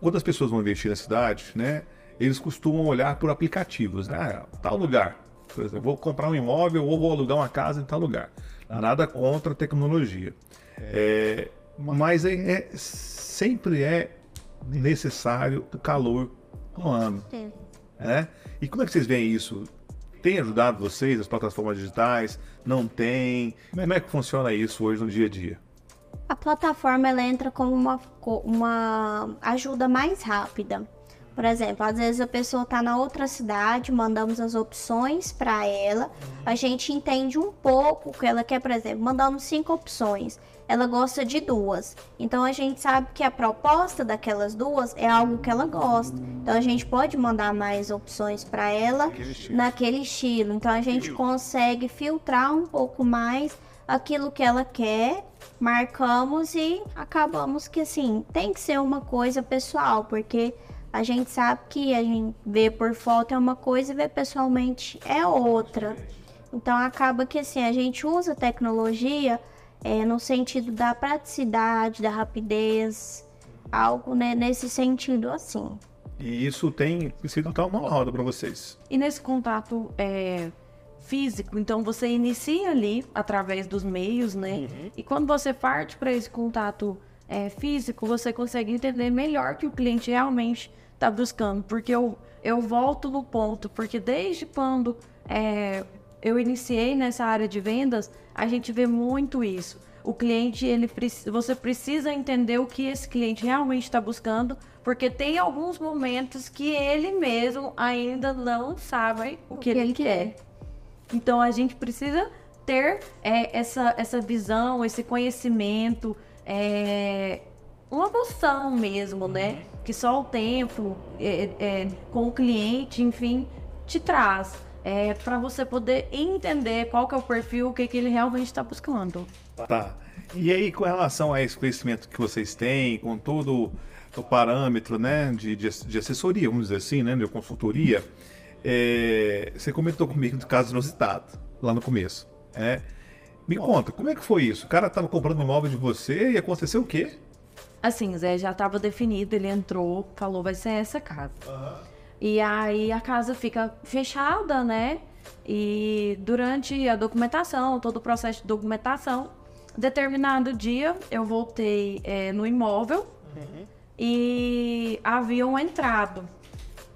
quando as pessoas vão investir na cidade, né, eles costumam olhar por aplicativos, né, Ah, tal lugar, por exemplo, vou comprar um imóvel ou vou alugar uma casa em tal lugar. Nada contra a tecnologia, É, mas é, é- sempre é necessário o calor no ano né? E como é que vocês veem isso? Tem ajudado vocês, as plataformas digitais? Não tem? Como é que funciona isso hoje no dia a dia? A plataforma ela entra como uma, uma ajuda mais rápida. Por exemplo, às vezes a pessoa está na outra cidade, mandamos as opções para ela, a gente entende um pouco o que ela quer, por exemplo, mandamos cinco opções, ela gosta de duas. Então a gente sabe que a proposta daquelas duas é algo que ela gosta. Então a gente pode mandar mais opções para ela naquele estilo. Então a gente consegue filtrar um pouco mais aquilo que ela quer, marcamos e acabamos que assim, tem que ser uma coisa pessoal, porque a gente sabe que a gente vê por foto é uma coisa e vê pessoalmente é outra. Então acaba que assim, a gente usa tecnologia é, no sentido da praticidade, da rapidez, algo né, nesse sentido assim. E isso tem sido tal uma roda para vocês. E nesse contato é, físico, então você inicia ali através dos meios, né? E quando você parte para esse contato é, físico, você consegue entender melhor que o cliente realmente está buscando. Porque eu, eu volto no ponto, porque desde quando é, eu iniciei nessa área de vendas, a gente vê muito isso. O cliente, ele você precisa entender o que esse cliente realmente está buscando, porque tem alguns momentos que ele mesmo ainda não sabe o que ele quer. Então a gente precisa ter é, essa, essa visão, esse conhecimento, é, uma noção mesmo, né? Que só o tempo é, é, com o cliente, enfim, te traz. É, para você poder entender qual que é o perfil, o que, que ele realmente está buscando. Tá. E aí, com relação a esse conhecimento que vocês têm, com todo o parâmetro né, de, de, de assessoria, vamos dizer assim, né, de consultoria, é, você comentou comigo do caso inusitado, lá no começo. né? Me conta, como é que foi isso? O cara estava comprando um imóvel de você e aconteceu o quê? Assim, Zé já estava definido, ele entrou, falou, vai ser essa casa. E aí a casa fica fechada, né? E durante a documentação, todo o processo de documentação, determinado dia eu voltei eh, no imóvel e haviam entrado.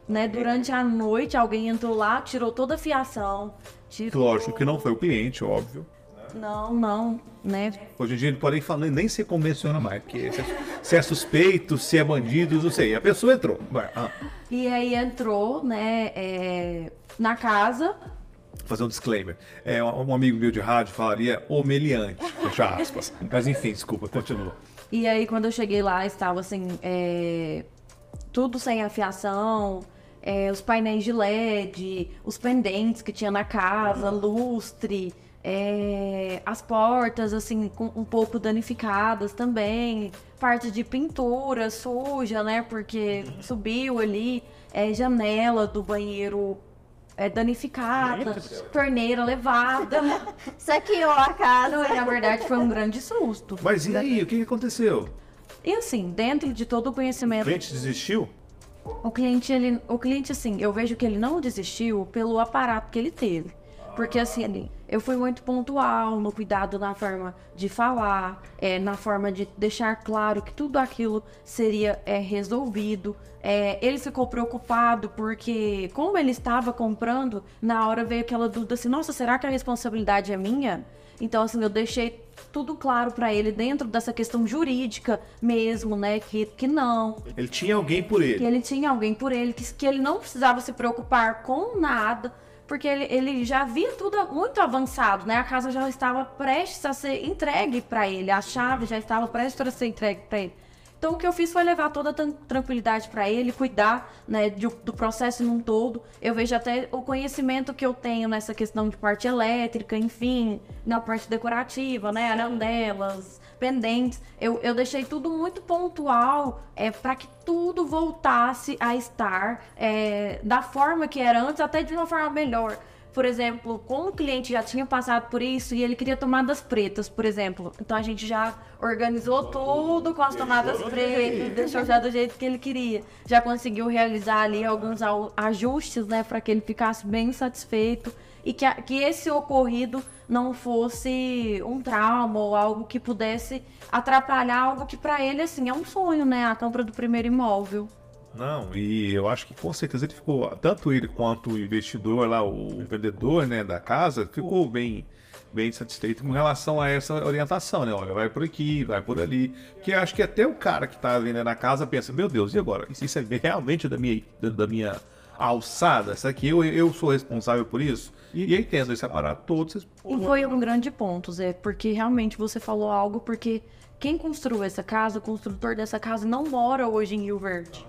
né? Durante a noite, alguém entrou lá, tirou toda a fiação. Tirou... Lógico que não foi o cliente, óbvio. Não, não, né? Hoje em dia não pode nem falar, nem se convenciona mais, porque se é, se é suspeito, se é bandido, não sei. A pessoa entrou. Ah. E aí entrou, né, é, na casa. Vou fazer um disclaimer. É, um amigo meu de rádio falaria homeliante, fecha aspas. Mas enfim, desculpa, continua. E aí quando eu cheguei lá, estava assim, é, tudo sem afiação, é, os painéis de LED, os pendentes que tinha na casa, lustre, é, as portas, assim, com, um pouco danificadas também. Parte de pintura suja, né? Porque subiu ali. É, janela do banheiro é, danificada, torneira levada. Saqueou a casa. E, na verdade, foi um grande susto. Mas e aí, o que aconteceu? E assim, dentro de todo o conhecimento. O cliente desistiu? O cliente, ele, o cliente, assim, eu vejo que ele não desistiu pelo aparato que ele teve. Porque assim, eu fui muito pontual no cuidado na forma de falar, é, na forma de deixar claro que tudo aquilo seria é, resolvido. É, ele ficou preocupado porque, como ele estava comprando, na hora veio aquela dúvida assim: nossa, será que a responsabilidade é minha? Então, assim, eu deixei tudo claro para ele dentro dessa questão jurídica mesmo, né? Que, que não. Ele tinha alguém por ele. Que ele tinha alguém por ele, que, que ele não precisava se preocupar com nada porque ele, ele já via tudo muito avançado, né? A casa já estava prestes a ser entregue para ele, a chave já estava prestes a ser entregue para ele. Então o que eu fiz foi levar toda a tranquilidade para ele, cuidar né, de, do processo num todo. Eu vejo até o conhecimento que eu tenho nessa questão de parte elétrica, enfim, na parte decorativa, né, arandelas, pendentes. Eu, eu deixei tudo muito pontual é, para que tudo voltasse a estar é, da forma que era antes, até de uma forma melhor por exemplo, como o cliente já tinha passado por isso e ele queria tomadas pretas, por exemplo. Então a gente já organizou tudo com as tomadas pretas, deixou já do jeito que ele queria. Já conseguiu realizar ali alguns ajustes, né, para que ele ficasse bem satisfeito e que, que esse ocorrido não fosse um trauma ou algo que pudesse atrapalhar algo que para ele assim é um sonho, né, a compra do primeiro imóvel. Não, e eu acho que com certeza ele ficou, tanto ele quanto o investidor lá, o vendedor né, da casa, ficou bem, bem satisfeito com relação a essa orientação, né? Olha, vai por aqui, vai por ali. Que acho que até o cara que está vendendo a casa pensa, meu Deus, e agora? Isso é realmente da minha, da minha alçada? Isso aqui eu, eu sou responsável por isso? E, aí tendo esse aparato todo, vocês... E foi um grande ponto, Zé, porque realmente você falou algo, porque quem construiu essa casa, o construtor dessa casa, não mora hoje em Rio Verde.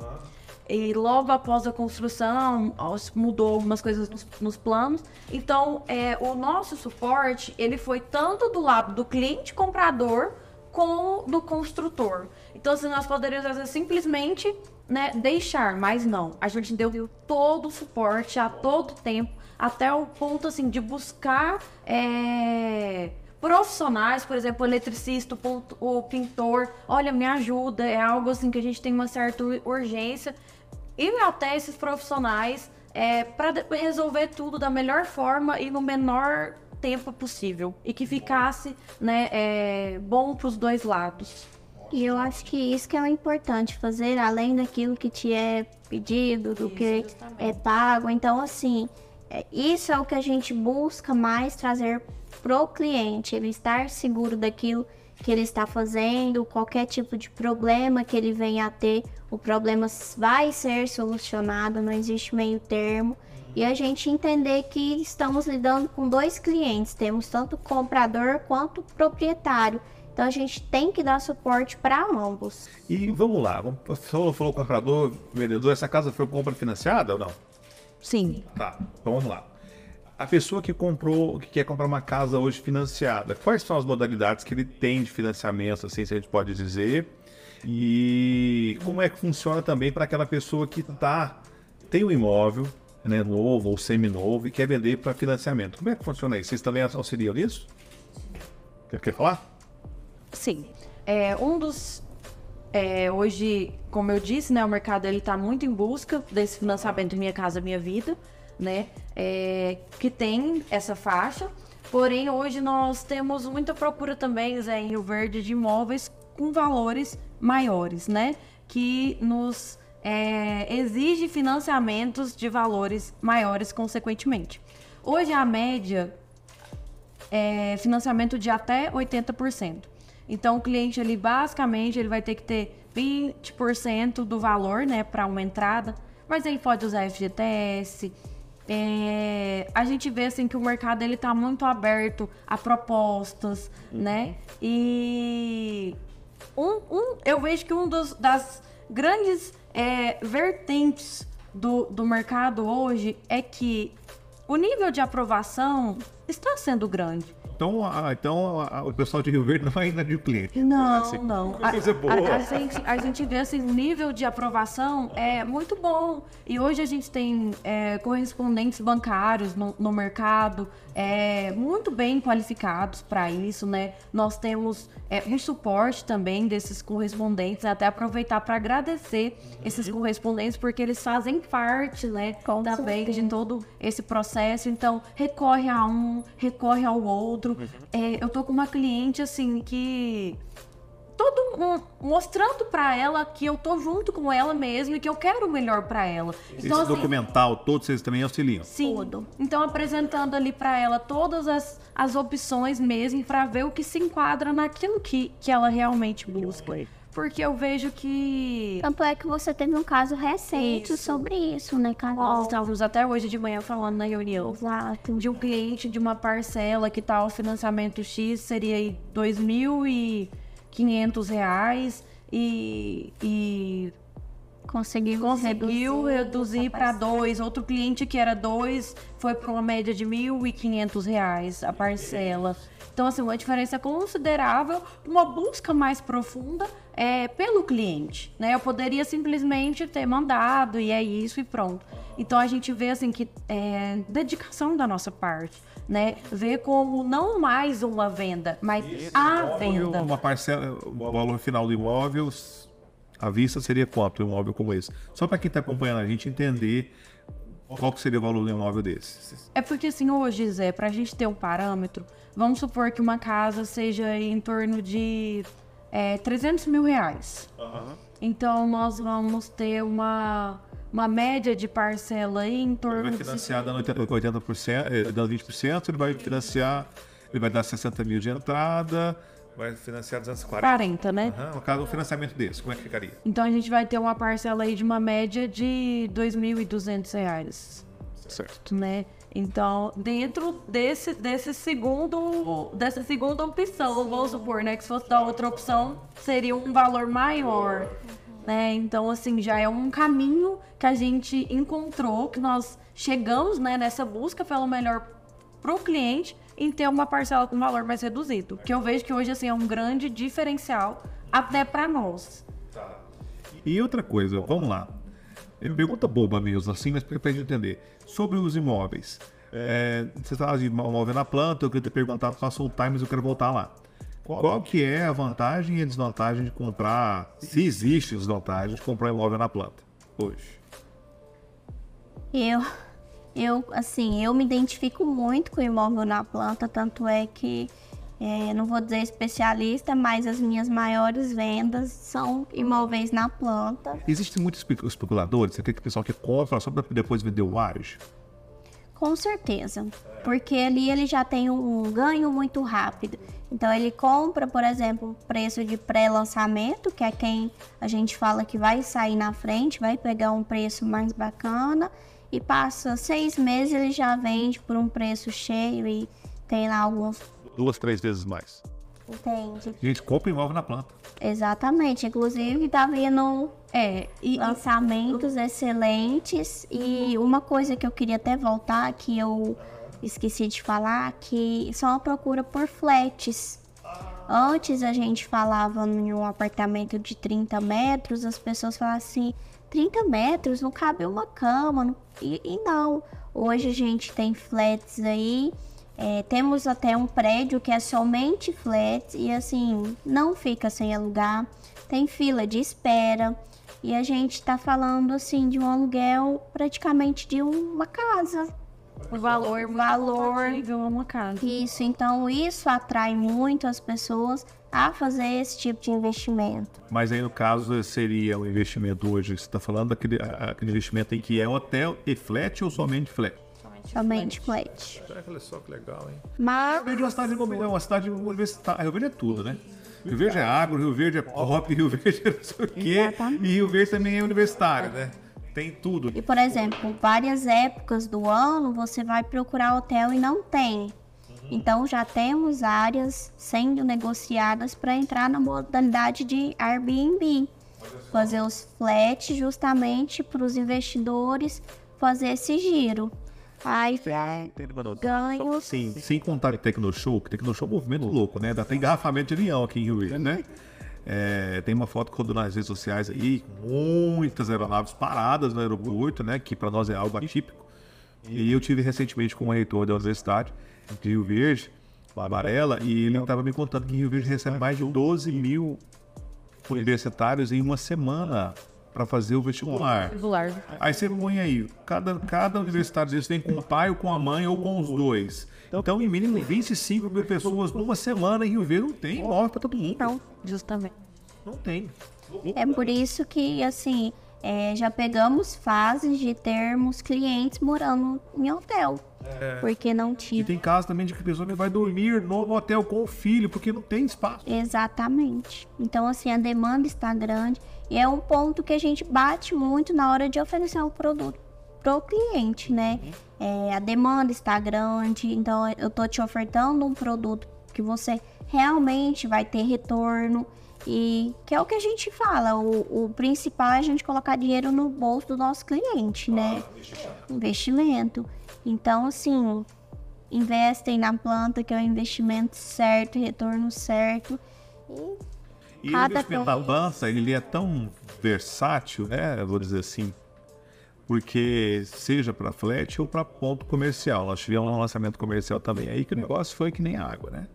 E logo após a construção, mudou algumas coisas nos, nos planos. Então, é, o nosso suporte, ele foi tanto do lado do cliente comprador, como do construtor. Então, assim, nós poderíamos simplesmente né, deixar, mas não. A gente deu todo o suporte a todo tempo, até o ponto assim de buscar é, profissionais, por exemplo, o eletricista, o pintor, olha, me ajuda, é algo assim que a gente tem uma certa urgência e até esses profissionais é, para resolver tudo da melhor forma e no menor tempo possível e que ficasse né, é, bom para os dois lados. E eu acho que isso que é o importante fazer, além daquilo que te é pedido, do isso, que justamente. é pago. Então, assim, é, isso é o que a gente busca mais trazer pro cliente, ele estar seguro daquilo que ele está fazendo, qualquer tipo de problema que ele venha a ter, o problema vai ser solucionado, não existe meio termo. E a gente entender que estamos lidando com dois clientes, temos tanto comprador quanto proprietário. Então a gente tem que dar suporte para ambos. E vamos lá, você falou, falou comprador, vendedor, essa casa foi compra financiada ou não? Sim. Tá, então vamos lá a pessoa que comprou, que quer comprar uma casa hoje financiada, quais são as modalidades que ele tem de financiamento, assim, se a gente pode dizer? E como é que funciona também para aquela pessoa que tá, tem um imóvel, né, novo ou semi-novo e quer vender para financiamento? Como é que funciona isso? Vocês também auxiliam nisso? Quer, quer falar? Sim. É, um dos é, hoje, como eu disse, né, o mercado ele está muito em busca desse financiamento Minha Casa Minha Vida né? É, que tem essa faixa. Porém, hoje nós temos muita procura também, Zé, em Rio Verde, de imóveis com valores maiores, né? Que nos é, exige financiamentos de valores maiores, consequentemente. Hoje a média é financiamento de até 80%. Então o cliente ele basicamente ele vai ter que ter 20% do valor, né, para uma entrada, mas ele pode usar FGTS. É, a gente vê assim que o mercado ele tá muito aberto a propostas, né? E um, um, eu vejo que um dos, das grandes é, vertentes do, do mercado hoje é que o nível de aprovação está sendo grande. Então, a, então a, o pessoal de Rio Verde não de cliente. Não, assim, não. A, a, a, gente, a gente vê assim, o nível de aprovação é muito bom. E hoje a gente tem é, correspondentes bancários no, no mercado é, muito bem qualificados para isso, né? Nós temos é, um suporte também desses correspondentes, até aproveitar para agradecer esses correspondentes, porque eles fazem parte, né, Com também certeza. de todo esse processo. Então, recorre a um, recorre ao outro. Uhum. É, eu tô com uma cliente, assim, que todo um, mostrando para ela que eu tô junto com ela mesmo e que eu quero o melhor para ela. Esse então, assim, documental, todos vocês também auxiliam? Sim. Tudo. Então apresentando ali para ela todas as, as opções mesmo para ver o que se enquadra naquilo que, que ela realmente busca. Porque eu vejo que. Tanto é que você teve um caso recente isso. sobre isso, né, Carol? Nós estávamos até hoje de manhã falando na reunião. Exato. De um cliente de uma parcela que tá o financiamento X seria aí 2.000 e 500 reais e, e conseguiu, conseguiu reduzir para dois. Outro cliente que era dois foi para uma média de 1.500 reais a parcela. Então, assim, uma diferença considerável, uma busca mais profunda é, pelo cliente, né? Eu poderia simplesmente ter mandado e é isso e pronto. Então, a gente vê, assim, que é dedicação da nossa parte né? Ver como não mais uma venda, mas a venda. Uma parcela, o valor final do imóvel, a vista seria quanto um imóvel como esse? Só para quem está acompanhando a gente entender qual que seria o valor do imóvel desse. É porque assim, hoje, Zé, para a gente ter um parâmetro, vamos supor que uma casa seja em torno de é, 300 mil reais. Uhum. Então, nós vamos ter uma uma média de parcela aí em torno ele vai financiar dando 80%, eh, dando 20%, ele vai financiar, ele vai dar 60 mil de entrada, vai financiar 240. 40, né? Uhum, no caso, um financiamento desse, como é que ficaria? Então a gente vai ter uma parcela aí de uma média de 2.200 reais. Certo. Né? Então, dentro desse, desse segundo, dessa segunda opção, vamos supor, né, que se fosse da outra opção, seria um valor maior né? Então, assim, já é um caminho que a gente encontrou, que nós chegamos né, nessa busca pelo melhor para o cliente em ter uma parcela com valor mais reduzido. Que eu vejo que hoje assim, é um grande diferencial até para nós. E outra coisa, vamos lá. É pergunta boba mesmo, assim, mas para entender. Sobre os imóveis. É, você estava de imóvel na planta, eu queria te perguntar, passou o time, mas eu quero voltar lá. Qual que é a vantagem e a desvantagem de comprar, se existe desvantagem de comprar imóvel na planta hoje? Eu, eu, assim, eu me identifico muito com imóvel na planta, tanto é que, é, não vou dizer especialista, mas as minhas maiores vendas são imóveis na planta. Existem muitos especuladores, você tem que pessoal que compra só para depois vender o ágio? Com certeza, porque ali ele já tem um ganho muito rápido. Então ele compra, por exemplo, preço de pré-lançamento, que é quem a gente fala que vai sair na frente, vai pegar um preço mais bacana e passa seis meses ele já vende por um preço cheio e tem lá alguns duas, três vezes mais. Entende? A gente compra imóvel na planta. Exatamente. Inclusive, tá vendo é, e, lançamentos e... excelentes. E uma coisa que eu queria até voltar, que eu esqueci de falar, que são a procura por flats. Antes a gente falava em um apartamento de 30 metros, as pessoas falavam assim, 30 metros, não cabe uma cama. E, e não. Hoje a gente tem flats aí é, temos até um prédio que é somente flat e assim não fica sem alugar, tem fila de espera e a gente está falando assim de um aluguel praticamente de uma casa, O valor, valor. compatível a uma casa. Isso, então isso atrai muito as pessoas a fazer esse tipo de investimento. Mas aí no caso seria o investimento hoje, você está falando daquele aquele investimento em que é hotel e flat ou somente flat? Somente flat. Olha só que legal, hein? Mas Rio Verde é uma cidade, é uma cidade universitária. Rio Verde é tudo, né? Rio Verde é agro, Rio Verde é pop, Rio Verde é não sei o quê. Exatamente. E Rio Verde também é universitário, né? Tem tudo. E, por exemplo, várias épocas do ano você vai procurar hotel e não tem. Então já temos áreas sendo negociadas para entrar na modalidade de Airbnb. Fazer os flats justamente para os investidores fazer esse giro. Aí ganho. Sim, sem contar Tecnoshow, que Tecnoshow é um movimento louco, né? Dá- Tem engarrafamento de avião aqui em Rio Verde, né? É, tem uma foto que rodou nas redes sociais aí, muitas aeronaves paradas no aeroporto, né? Que para nós é algo atípico. E eu tive recentemente com o reitor da universidade de Rio Verde, Varela, e ele estava me contando que Rio Verde recebe mais de 12 mil universitários em uma semana para fazer o vestibular. Regular. Aí você põe aí, cada, cada universitário desse vem com o pai ou com a mãe ou com os dois. Então, em mínimo, 25 mil pessoas numa semana em Rio Verde não tem imóvel para todo mundo. Então, Justamente. Não tem. é por isso que, assim, é, já pegamos fases de termos clientes morando em hotel. Porque não E tinha. tem casos também de que a pessoa vai dormir no hotel com o filho, porque não tem espaço. Exatamente. Então, assim, a demanda está grande e é um ponto que a gente bate muito na hora de oferecer o produto pro cliente, né? É, a demanda está grande, então eu tô te ofertando um produto que você realmente vai ter retorno e que é o que a gente fala, o, o principal é a gente colocar dinheiro no bolso do nosso cliente, né? Investimento. Então, assim, investem na planta, que é o investimento certo, retorno certo. E E Cada o investimento da lança, ele é tão versátil, né? Eu vou dizer assim. Porque seja para flat ou para ponto comercial. Nós tivemos um lançamento comercial também. Aí que o negócio foi que nem água, né?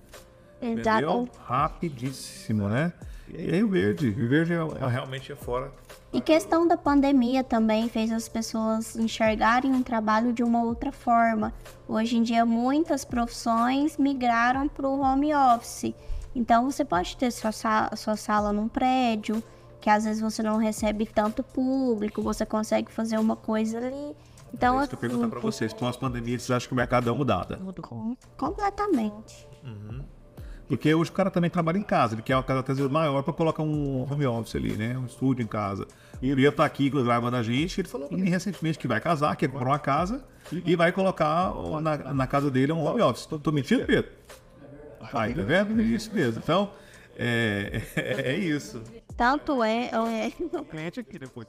Exato. Vendeu rapidíssimo, né? E aí o verde, o verde é, é realmente é fora. E questão da pandemia também fez as pessoas enxergarem o trabalho de uma outra forma. Hoje em dia, muitas profissões migraram para o home office. Então, você pode ter sua sala, sua sala num prédio, que às vezes você não recebe tanto público, você consegue fazer uma coisa ali. Então, Deixa eu perguntar para vocês, pós-pandemia, vocês acham que o mercado uma mudada? com- completamente. Porque hoje o cara também trabalha em casa, ele quer uma casa vezes maior para colocar um home office ali, né? Um estúdio em casa. E ele ia estar aqui gravando a gente, ele falou recentemente que vai casar, quer comprar uma casa e vai colocar na, na casa dele um home office. Tô, tô mentindo, Pedro? Aí, tá vendo? É isso mesmo. Então, é, é, isso. Tanto é, é.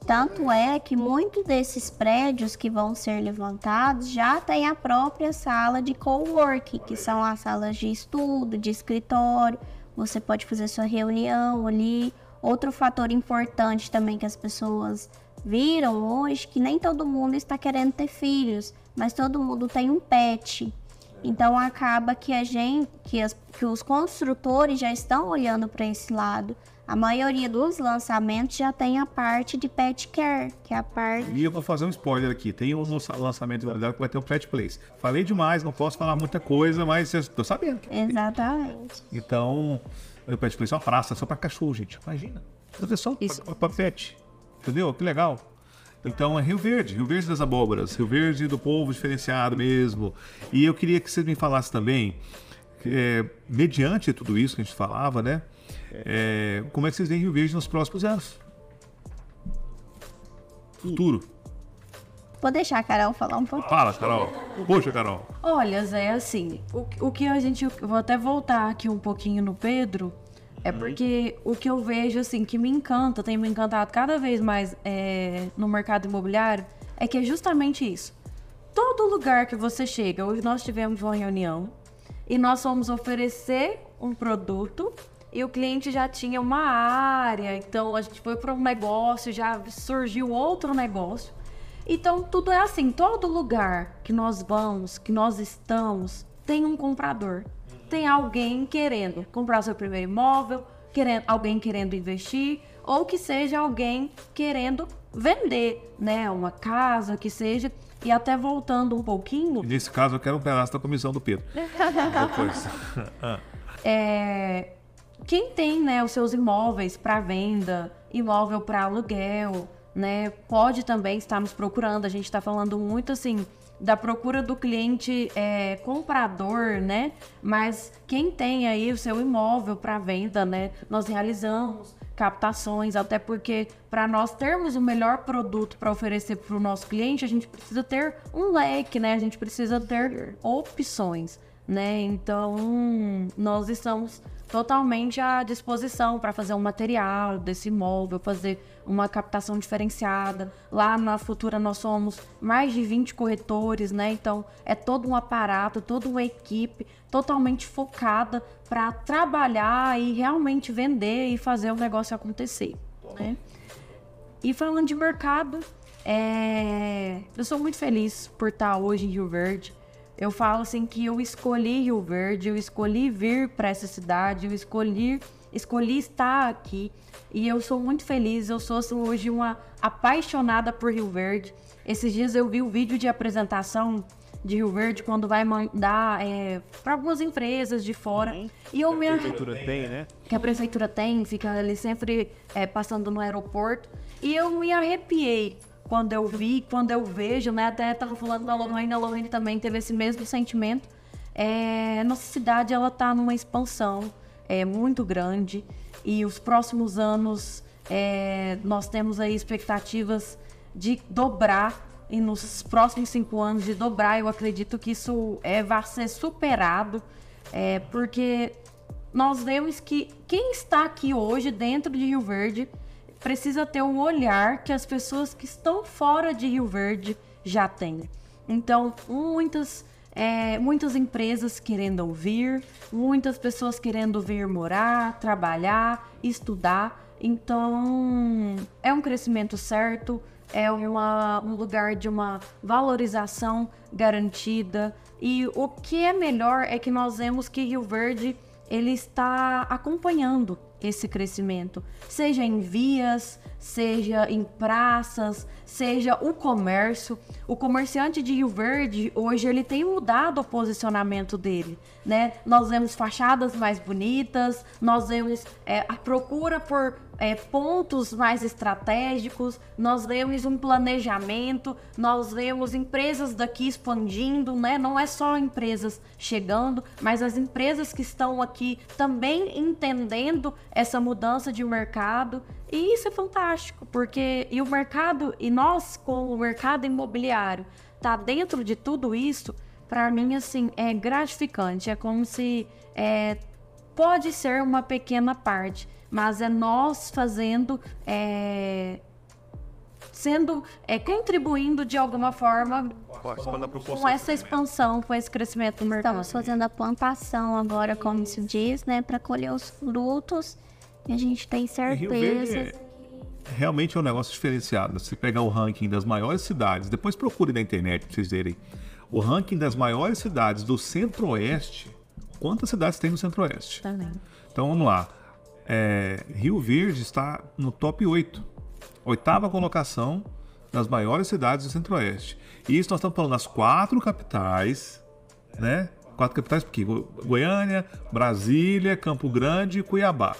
Tanto é que muitos desses prédios que vão ser levantados já tem a própria sala de coworking, que são as salas de estudo, de escritório. Você pode fazer sua reunião ali. Outro fator importante também que as pessoas viram hoje, que nem todo mundo está querendo ter filhos, mas todo mundo tem um pet. Então acaba que a gente, que, as- que os construtores já estão olhando para esse lado. A maioria dos lançamentos já tem a parte de pet care, que é a parte. E eu vou fazer um spoiler aqui. Tem um lança- lançamento de verdade que vai ter um Pet Place. Falei demais, não posso falar muita coisa, mas eu tô sabendo. Exatamente. Então, o Pet Place é uma praça só pra cachorro, gente. Imagina. Fazer só pra pet. Entendeu? Que legal. Então é Rio Verde, Rio Verde das Abóboras, Rio Verde do povo diferenciado mesmo. E eu queria que você me falasse também, é, mediante tudo isso que a gente falava, né? É, como é que vocês veem Rio Verde nos próximos anos? Futuro. Vou deixar a Carol falar um pouco. Fala, Carol. Poxa, Carol. Olha, Zé, assim, o, o que a gente. Vou até voltar aqui um pouquinho no Pedro. É porque o que eu vejo, assim, que me encanta, tem me encantado cada vez mais é, no mercado imobiliário, é que é justamente isso. Todo lugar que você chega, hoje nós tivemos uma reunião e nós fomos oferecer um produto e o cliente já tinha uma área, então a gente foi para um negócio, já surgiu outro negócio. Então tudo é assim, todo lugar que nós vamos, que nós estamos, tem um comprador. Tem alguém querendo comprar seu primeiro imóvel, querendo, alguém querendo investir, ou que seja alguém querendo vender, né? Uma casa, que seja. E até voltando um pouquinho. Nesse caso, eu quero um pedaço da comissão do Pedro. Depois. é, quem tem né, os seus imóveis para venda, imóvel para aluguel, né, pode também estar nos procurando. A gente está falando muito assim da procura do cliente é, comprador, né? Mas quem tem aí o seu imóvel para venda, né? Nós realizamos captações, até porque para nós termos o melhor produto para oferecer para o nosso cliente, a gente precisa ter um leque, né? A gente precisa ter opções, né? Então, nós estamos totalmente à disposição para fazer um material desse imóvel, fazer uma captação diferenciada. Lá na Futura nós somos mais de 20 corretores, né? Então é todo um aparato, toda uma equipe totalmente focada para trabalhar e realmente vender e fazer o negócio acontecer, né? E falando de mercado, é... eu sou muito feliz por estar hoje em Rio Verde. Eu falo assim que eu escolhi Rio Verde, eu escolhi vir para essa cidade, eu escolhi, escolhi estar aqui e eu sou muito feliz. Eu sou assim, hoje uma apaixonada por Rio Verde. Esses dias eu vi o vídeo de apresentação de Rio Verde quando vai mandar é, para algumas empresas de fora. Uhum. E eu me a prefeitura tem, né? Que a prefeitura tem, fica ali sempre é, passando no aeroporto. E eu me arrepiei quando eu vi, quando eu vejo, né? Até estava falando da Lorraine, a Lorraine também teve esse mesmo sentimento. É, nossa cidade ela está numa expansão é, muito grande e os próximos anos é, nós temos aí expectativas de dobrar e nos próximos cinco anos de dobrar. Eu acredito que isso é, vai ser superado, é, porque nós vemos que quem está aqui hoje dentro de Rio Verde precisa ter um olhar que as pessoas que estão fora de Rio Verde já têm. Então, muitas, é, muitas empresas querendo ouvir, muitas pessoas querendo vir morar, trabalhar, estudar. Então, é um crescimento certo, é uma, um lugar de uma valorização garantida. E o que é melhor é que nós vemos que Rio Verde ele está acompanhando esse crescimento, seja em vias, seja em praças, seja o comércio. O comerciante de Rio Verde hoje ele tem mudado o posicionamento dele, né? Nós vemos fachadas mais bonitas, nós vemos é, a procura por é, pontos mais estratégicos, nós vemos um planejamento, nós vemos empresas daqui expandindo, né? Não é só empresas chegando, mas as empresas que estão aqui também entendendo essa mudança de mercado. E isso é fantástico, porque e o mercado, e nós, como mercado imobiliário, tá dentro de tudo isso, para mim, assim, é gratificante. É como se é, pode ser uma pequena parte mas é nós fazendo, é, sendo, é, contribuindo de alguma forma com essa expansão, com esse crescimento do mercado. Estamos fazendo a plantação agora, como se diz, né, para colher os frutos. E a gente tem certeza. É, realmente é um negócio diferenciado. Se pegar o ranking das maiores cidades, depois procure na internet para vocês verem. O ranking das maiores cidades do Centro-Oeste. Quantas cidades tem no Centro-Oeste? Também. Então vamos lá é, Rio Verde está no top 8. Oitava colocação das maiores cidades do Centro-Oeste. E isso nós estamos falando das quatro capitais, né? Quatro capitais, porque Goiânia, Brasília, Campo Grande e Cuiabá,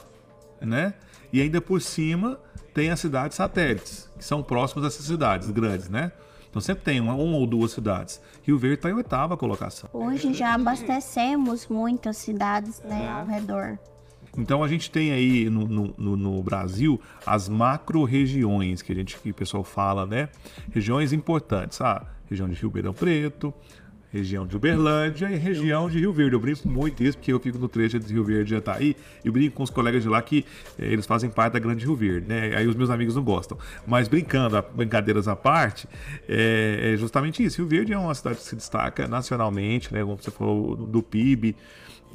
né? E ainda por cima tem as cidades satélites, que são próximas dessas cidades grandes, né? Então sempre tem uma, uma ou duas cidades. Rio Verde está em oitava colocação. Hoje já abastecemos muitas cidades né, ao redor. Então a gente tem aí no, no, no Brasil as macro-regiões que a gente que o pessoal fala, né? Regiões importantes. Ah, região de Ribeirão Preto, região de Uberlândia e região de Rio Verde. Eu brinco muito isso, porque eu fico no trecho de Rio Verde tá aí, e brinco com os colegas de lá que eh, eles fazem parte da Grande Rio Verde, né? Aí os meus amigos não gostam. Mas brincando, brincadeiras à parte, é, é, justamente isso. Rio Verde é uma cidade que se destaca nacionalmente, né? Como você falou, do PIB.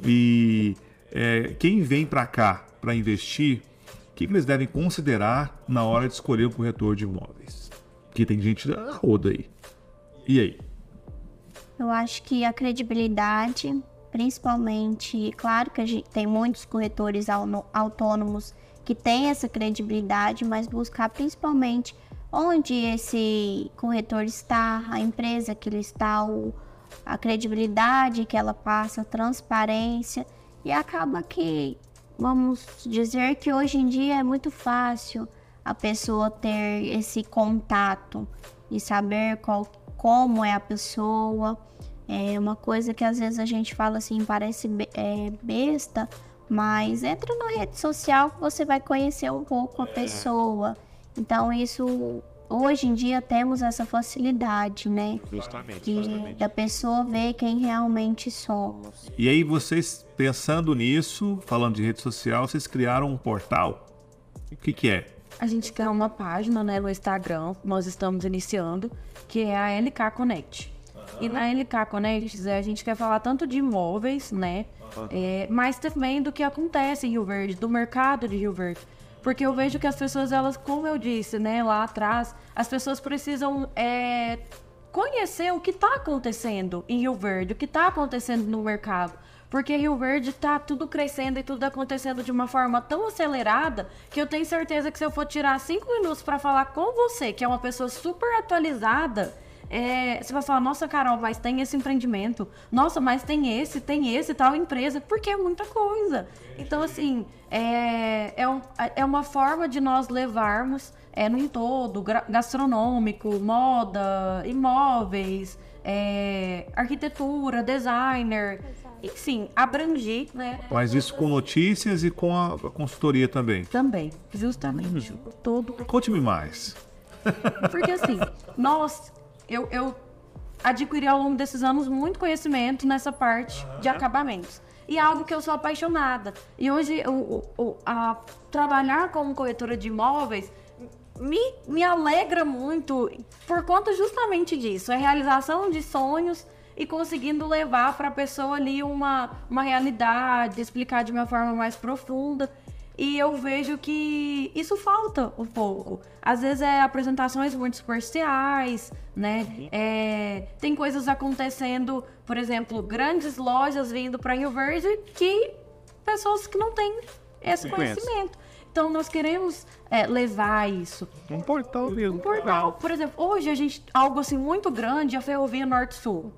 E é, quem vem para cá para investir, o que, que, eles devem considerar na hora de escolher um corretor de imóveis? Porque tem gente da roda aí. E aí? Eu acho que a credibilidade, principalmente, claro que a gente tem muitos corretores autônomos que têm essa credibilidade, mas buscar principalmente onde esse corretor está, a empresa que ele está, o, a credibilidade que ela passa, a transparência. E acaba que, vamos dizer que hoje em dia é muito fácil a pessoa ter esse contato e saber qual, como é a pessoa. É uma coisa que às vezes a gente fala assim, parece é, besta, mas entra na rede social que você vai conhecer um pouco a pessoa. Então isso hoje em dia temos essa facilidade, né? Justamente, de, justamente. Da pessoa ver quem realmente somos. E aí vocês, pensando nisso, falando de rede social, vocês criaram um portal? O que que é? A gente criou uma página né, no Instagram, nós estamos iniciando, que é a LK Connect. E na LK Connect a gente quer falar tanto de imóveis, né? É, mas também do que acontece em Rio Verde, do mercado de Rio Verde. Porque eu vejo que as pessoas, elas, como eu disse, né, lá atrás, as pessoas precisam é, conhecer o que está acontecendo em Rio Verde, o que está acontecendo no mercado. Porque Rio Verde está tudo crescendo e tudo acontecendo de uma forma tão acelerada que eu tenho certeza que se eu for tirar cinco minutos para falar com você, que é uma pessoa super atualizada, é, você vai falar, nossa, Carol, mas tem esse empreendimento. Nossa, mas tem esse, tem esse tal empresa, porque é muita coisa. Então, assim, é, é, um, é uma forma de nós levarmos é, num todo, gastronômico, moda, imóveis, é, arquitetura, designer, sim, abrangir, né? Mas isso com notícias e com a consultoria também. Também, justamente. Todo. Conte-me mais. Porque assim, nós, eu, eu adquiri ao longo desses anos muito conhecimento nessa parte de acabamentos. E é algo que eu sou apaixonada. E hoje, o, o, a, trabalhar como corretora de imóveis me, me alegra muito por conta justamente disso. É a realização de sonhos e conseguindo levar para a pessoa ali uma, uma realidade, explicar de uma forma mais profunda. E eu vejo que isso falta um pouco. Às vezes é apresentações muito superficiais, né? É, tem coisas acontecendo, por exemplo, grandes lojas vindo para Rio Verde que pessoas que não têm esse conhecimento. Então nós queremos é, levar isso. Um portal mesmo. Um portal. Por exemplo, hoje a gente algo assim muito grande, a Ferrovia Norte-Sul.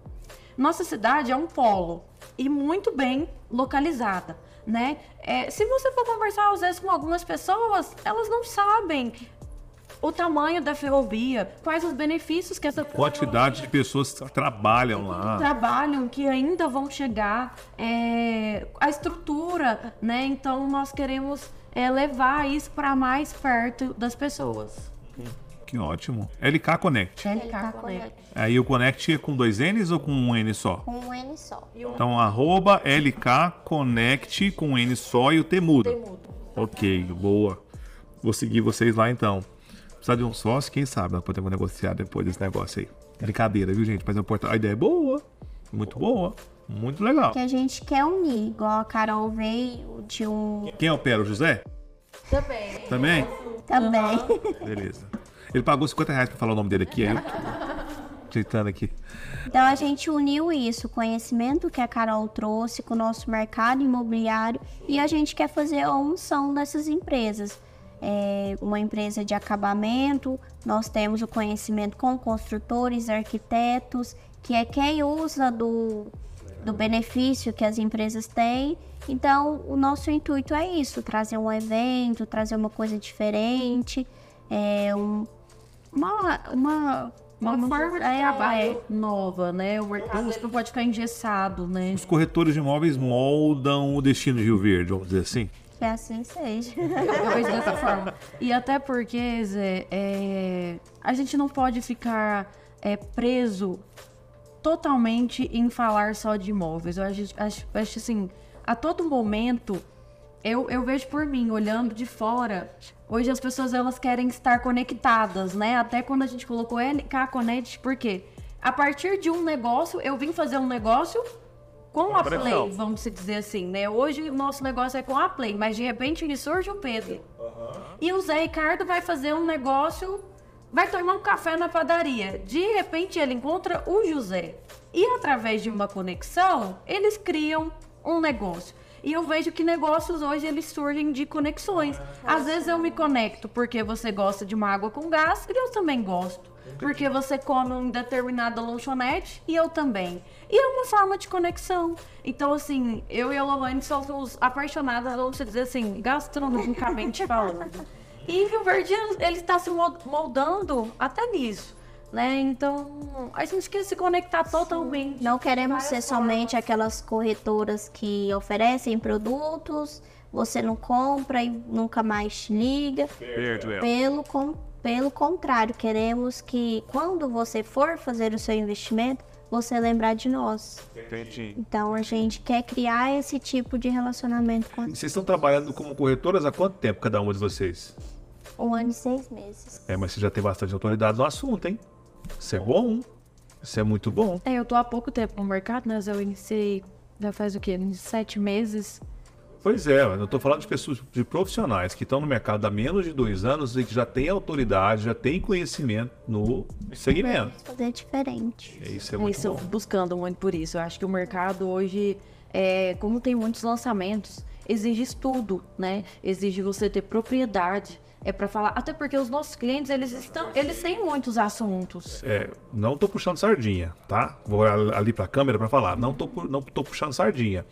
Nossa cidade é um polo e muito bem localizada né? É, se você for conversar às vezes com algumas pessoas, elas não sabem o tamanho da ferrovia, quais os benefícios que essa quantidade de pessoas que trabalham lá, trabalham que ainda vão chegar, é, a estrutura, né? Então nós queremos é, levar isso para mais perto das pessoas. Que ótimo. LK Connect. LK Connect. Aí o Connect é com dois N's ou com um N só? Com um N só. Então, arroba LK Connect com um N só e o T mudo. Ok, boa. Vou seguir vocês lá então. Precisa de um sócio, quem sabe nós podemos negociar depois desse negócio aí. Brincadeira, viu, gente? Mas é portal. A ideia é boa. Muito boa. Muito legal. Que a gente quer unir, igual a Carol veio de um. Quem opera? O José? Também. Também? Também. Beleza. Ele pagou 50 reais pra falar o nome dele aqui, aí eu aqui. Então a gente uniu isso, o conhecimento que a Carol trouxe com o nosso mercado imobiliário e a gente quer fazer a unção dessas empresas. É uma empresa de acabamento, nós temos o conhecimento com construtores, arquitetos, que é quem usa do, do benefício que as empresas têm. Então, o nosso intuito é isso: trazer um evento, trazer uma coisa diferente, é, um, uma, uma, uma, uma forma de é, trabalho é. nova, né? O mercado não pode ficar engessado, né? Os corretores de imóveis moldam o destino de Rio Verde, vamos dizer assim. Que assim seja. Eu vejo dessa forma. E até porque, Zé, é, a gente não pode ficar é, preso totalmente em falar só de imóveis. Eu acho, acho, acho assim, a todo momento, eu, eu vejo por mim, olhando de fora, hoje as pessoas elas querem estar conectadas, né? Até quando a gente colocou LK Connect, por quê? A partir de um negócio, eu vim fazer um negócio com a Play, vamos dizer assim, né? Hoje o nosso negócio é com a Play, mas de repente me surge o Pedro. E o Zé Ricardo vai fazer um negócio, vai tomar um café na padaria. De repente ele encontra o José. E através de uma conexão, eles criam um negócio. E eu vejo que negócios hoje eles surgem de conexões. Às vezes eu me conecto porque você gosta de uma água com gás e eu também gosto. Porque você come em determinada lanchonete e eu também. E é uma forma de conexão. Então, assim, eu e a Lohane somos apaixonadas, vamos dizer assim, gastronomicamente falando. E o Verde, ele está se moldando até nisso. Né? Então, a gente quer se conectar totalmente. Não queremos ser somente aquelas corretoras que oferecem produtos, você não compra e nunca mais liga. Pelo, com, pelo contrário, queremos que quando você for fazer o seu investimento, você lembrar de nós. Entendi. Então a gente quer criar esse tipo de relacionamento com Vocês estão trabalhando como corretoras há quanto tempo cada uma de vocês? Um ano e seis meses. É, mas você já tem bastante autoridade no assunto, hein? Isso é bom. Isso é muito bom. É, eu tô há pouco tempo no mercado, né? Eu iniciei já faz o quê? Sete meses. Pois é, eu estou falando de pessoas, de profissionais que estão no mercado há menos de dois anos e que já têm autoridade, já têm conhecimento no segmento. Fazer diferente. É, isso é muito isso, bom. buscando muito por isso. Eu acho que o mercado hoje, é, como tem muitos lançamentos, exige estudo, né? Exige você ter propriedade é para falar, até porque os nossos clientes, eles estão, eles têm muitos assuntos. É, não tô puxando sardinha, tá? Vou ali para a câmera para falar, não tô não tô puxando sardinha,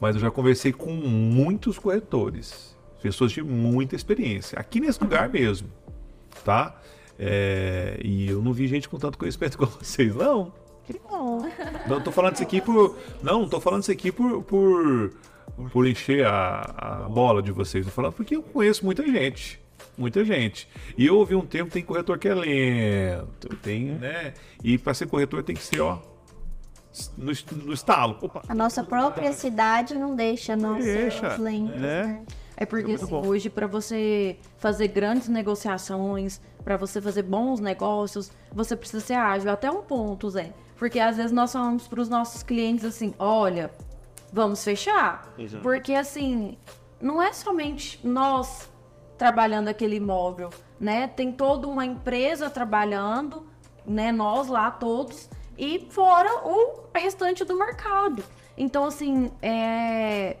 mas eu já conversei com muitos corretores, pessoas de muita experiência, aqui nesse lugar mesmo, tá? É, e eu não vi gente com tanto conhecimento como vocês, não. Que bom. Não tô falando isso aqui por, não, tô falando isso aqui por, por por encher a, a bola de vocês. Tô falando porque eu conheço muita gente muita gente. E eu ouvi um tempo, tem corretor que é lento, tem, né? E para ser corretor tem que ser, ó, no, no estalo. Opa. A nossa própria cidade não deixa nós deixa, lentos, né? né? É porque assim, hoje para você fazer grandes negociações, para você fazer bons negócios, você precisa ser ágil até um ponto, Zé. Porque às vezes nós falamos para os nossos clientes assim, olha, vamos fechar. Exato. Porque assim, não é somente nós trabalhando aquele imóvel, né? Tem toda uma empresa trabalhando, né? Nós lá todos e fora o restante do mercado. Então, assim, é...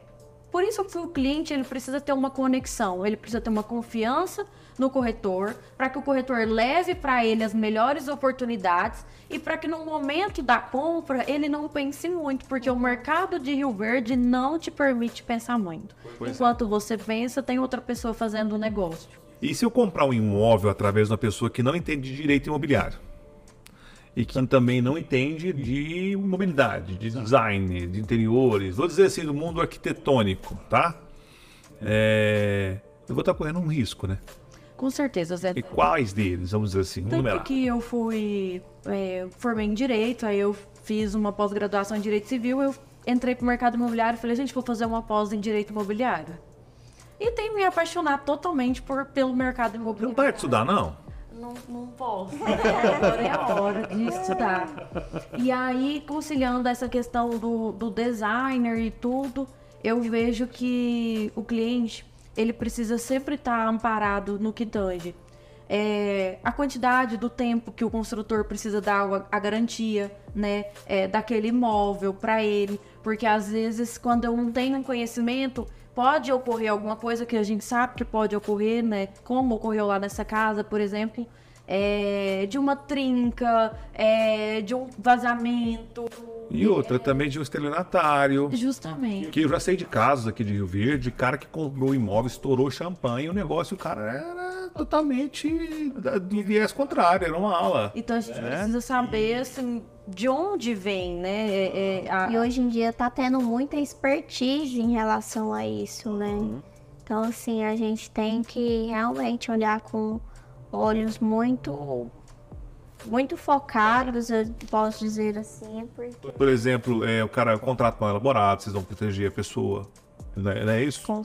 por isso que o cliente ele precisa ter uma conexão, ele precisa ter uma confiança no corretor, para que o corretor leve para ele as melhores oportunidades e para que no momento da compra ele não pense muito, porque o mercado de Rio Verde não te permite pensar muito. Pois é. Enquanto é. você pensa, tem outra pessoa fazendo o negócio. E se eu comprar um imóvel através de uma pessoa que não entende de direito imobiliário? E que também não entende de mobilidade, de design, de interiores, vou dizer assim, do mundo arquitetônico, tá? É... Eu vou estar correndo um risco, né? Com certeza, Zé. E quais deles, vamos dizer assim, Tanto numerar? que eu fui, é, formei em Direito, aí eu fiz uma pós-graduação em Direito Civil, eu entrei pro mercado imobiliário e falei, gente, vou fazer uma pós em Direito Imobiliário. E tenho me apaixonar totalmente por, pelo mercado imobiliário. Não para de estudar, não? Não, não posso. Agora é a hora de estudar. E aí, conciliando essa questão do, do designer e tudo, eu vejo que o cliente ele precisa sempre estar amparado no que tange. É, a quantidade do tempo que o construtor precisa dar a, a garantia, né, é, daquele imóvel para ele, porque às vezes quando eu não tenho conhecimento pode ocorrer alguma coisa que a gente sabe que pode ocorrer, né, como ocorreu lá nessa casa, por exemplo, é, de uma trinca, é, de um vazamento. E outra também de um estelionatário. Justamente. Que eu já sei de casos aqui de Rio Verde, cara que comprou imóvel, estourou champanhe, o negócio, o cara era totalmente de viés contrário, era uma ala. Então a gente é. precisa saber, assim, de onde vem, né? É, é, a... E hoje em dia tá tendo muita expertise em relação a isso, né? Uhum. Então, assim, a gente tem que realmente olhar com olhos muito muito focados, eu posso dizer assim, porque... Por exemplo, é, o cara contrata mal elaborado, vocês vão proteger a pessoa, não é, não é isso? Com...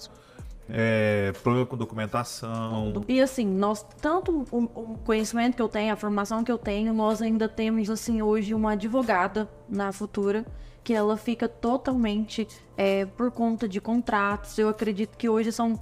É, problema com documentação. E assim, nós, tanto o, o, conhecimento que eu tenho, a formação que eu tenho, nós ainda temos, assim, hoje uma advogada na Futura, que ela fica totalmente é, por conta de contratos. Eu acredito que hoje são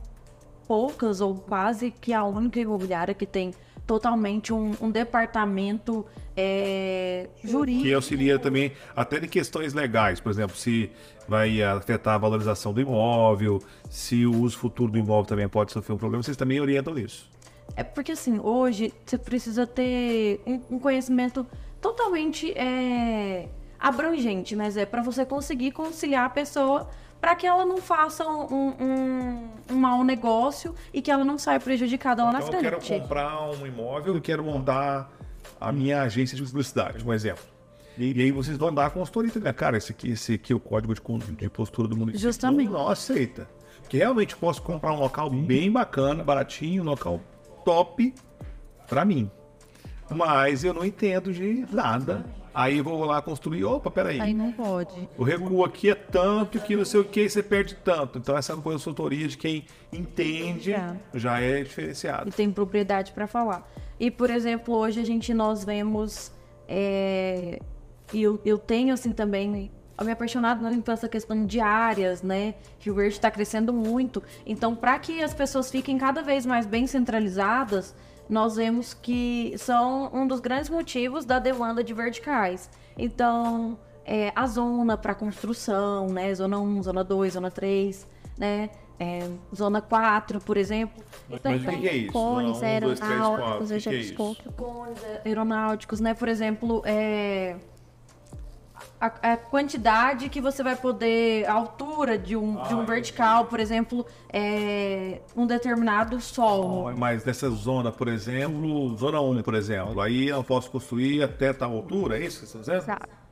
poucas ou quase que a única imobiliária que tem totalmente um, um departamento é, jurídico. Que auxilia também até em questões legais, por exemplo, se vai afetar a valorização do imóvel, se o uso futuro do imóvel também pode sofrer um problema, vocês também orientam nisso. É porque assim, hoje você precisa ter um, um conhecimento totalmente é, abrangente, mas é para você conseguir conciliar a pessoa para que ela não faça um, um, um, mau negócio e que ela não saia prejudicada lá então, na frente. Eu quero comprar um imóvel e quero montar a minha agência de publicidade, um exemplo. E, e aí vocês vão dar a consultoria, né? cara, esse aqui, esse aqui é o código de, de postura do município. Justamente. Não, não aceita. Porque realmente posso comprar um local bem bacana, baratinho, um local top para mim. Mas eu não entendo de nada. Aí eu vou lá construir, opa, peraí. Aí não pode. O recuo aqui é tanto que não sei o que, você perde tanto. Então essa consultoria de quem entende é. já é diferenciado. E tem propriedade para falar. E, por exemplo, hoje a gente, nós vemos... É, eu, eu tenho, assim, também eu me apaixonado por essa questão de áreas, né? Que o Verde está crescendo muito. Então, para que as pessoas fiquem cada vez mais bem centralizadas, nós vemos que são um dos grandes motivos da demanda de verticais. Então, é, a zona para construção, né? Zona 1, zona 2, zona 3, né? É, zona 4, por exemplo. Então, Mas o que é isso? Cones aeronáuticos, dois, três, eu já Cones aeronáuticos, né? Por exemplo, é a, a, quantidade que você vai poder, a altura de um, ah, de um vertical, por exemplo, é, um determinado sol. Oh, mas nessa zona, por exemplo, zona 1, por exemplo, aí eu posso construir até tal altura, é isso que você está dizendo? Exato.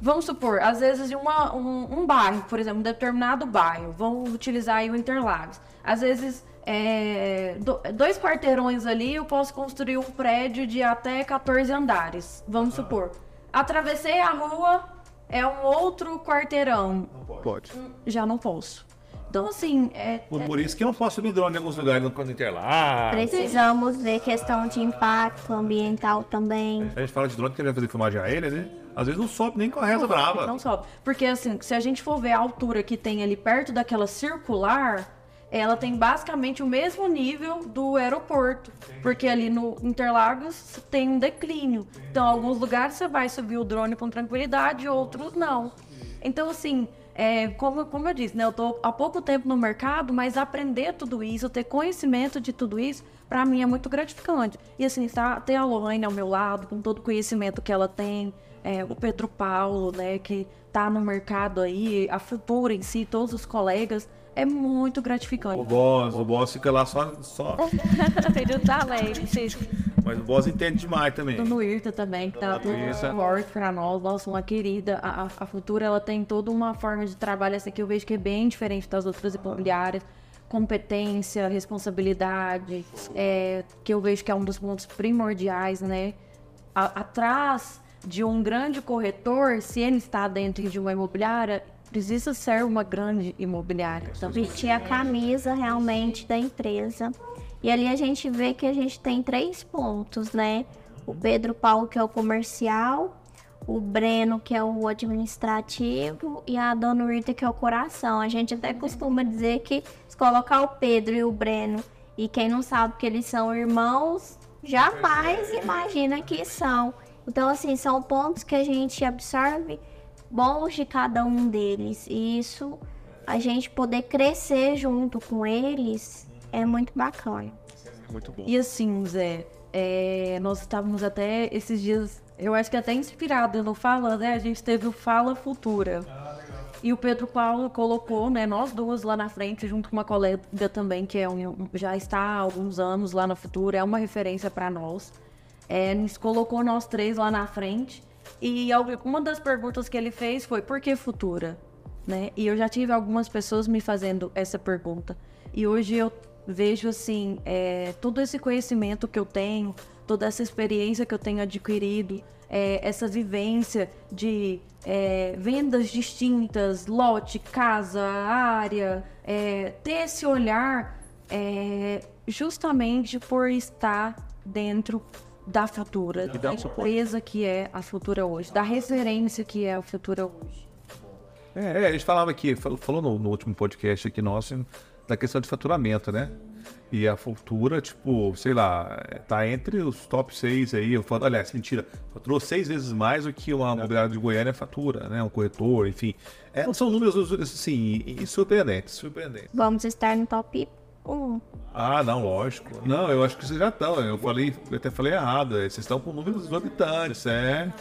Vamos supor, às vezes uma, um, um, bairro, por exemplo, um determinado bairro, vão utilizar aí o Interlagos. Às vezes, é, do, dois quarteirões ali, eu posso construir um prédio de até 14 andares, vamos ah. supor. Atravessei a rua, é um outro quarteirão. Não pode. Já não posso. Então, assim. É, por, por isso que eu não posso subir drone em alguns lugares no Interlagos. Precisamos ver questão de impacto ambiental também. A gente fala de drone que vai fazer filmagem aérea, né? Às vezes não sobe nem com a reza não, brava. Não sobe. Porque, assim, se a gente for ver a altura que tem ali perto daquela circular, ela tem basicamente o mesmo nível do aeroporto, porque ali no Interlagos tem um declínio. Então, alguns lugares você vai subir o drone com tranquilidade, outros não. Então, assim, é, como, como eu disse, né, eu estou há pouco tempo no mercado, mas aprender tudo isso, ter conhecimento de tudo isso, para mim é muito gratificante. E assim, tá, ter a Lorraine ao meu lado, com todo o conhecimento que ela tem, é, o Pedro Paulo, né, que está no mercado aí, a Futura em si, todos os colegas, é muito gratificante. O boss, o boss fica lá só. só... Ele tá leve, Mas o boss entende demais também. No IRTA também, que tá forte pra nós. Nossa, uma querida. A, a, Futura, ela tem toda uma forma de trabalho, essa que eu vejo que é bem diferente das outras imobiliárias. Competência, responsabilidade, é, que eu vejo que é um dos pontos primordiais, né? A, atrás de um grande corretor, se ele está dentro de uma imobiliária, precisa ser uma grande imobiliária. Então, vestir a camisa realmente da empresa. E ali a gente vê que a gente tem três pontos, né? O Pedro Paulo, que é o comercial, o Breno, que é o administrativo, e a Dona Urita, que é o coração. A gente até costuma dizer que se colocar o Pedro e o Breno, e quem não sabe que eles são irmãos, jamais imagina que são. Então, assim, são pontos que a gente absorve bons de cada um deles. E isso, a gente poder crescer junto com eles, é muito bacana. Muito bom. E assim, Zé, é, nós estávamos até esses dias, eu acho que até inspirado no Fala, né? A gente teve o Fala Futura. Ah, e o Pedro Paulo colocou, né, nós duas lá na frente, junto com uma colega também, que é um, já está há alguns anos lá na Futura, é uma referência para nós. É, nos colocou nós três lá na frente e uma das perguntas que ele fez foi: por que futura? Né? E eu já tive algumas pessoas me fazendo essa pergunta. E hoje eu vejo assim, é, todo esse conhecimento que eu tenho, toda essa experiência que eu tenho adquirido, é, essa vivência de é, vendas distintas, lote, casa, área, é, ter esse olhar é, justamente por estar dentro da Futura, da empresa que é a Futura hoje, da referência que é a Futura hoje. É, é a gente falava aqui, falou no, no último podcast aqui nosso, da questão de faturamento, né? E a Futura, tipo, sei lá, tá entre os top 6 aí. Eu falo, aliás, mentira, faturou seis vezes mais do que uma imobiliária de Goiânia fatura, né? Um corretor, enfim. É, são números, assim, surpreendentes, surpreendentes. Vamos estar no top 1. Ah, não, lógico. Não, eu acho que vocês já estão. Eu falei, eu até falei errado. Vocês estão com números exorbitantes, é.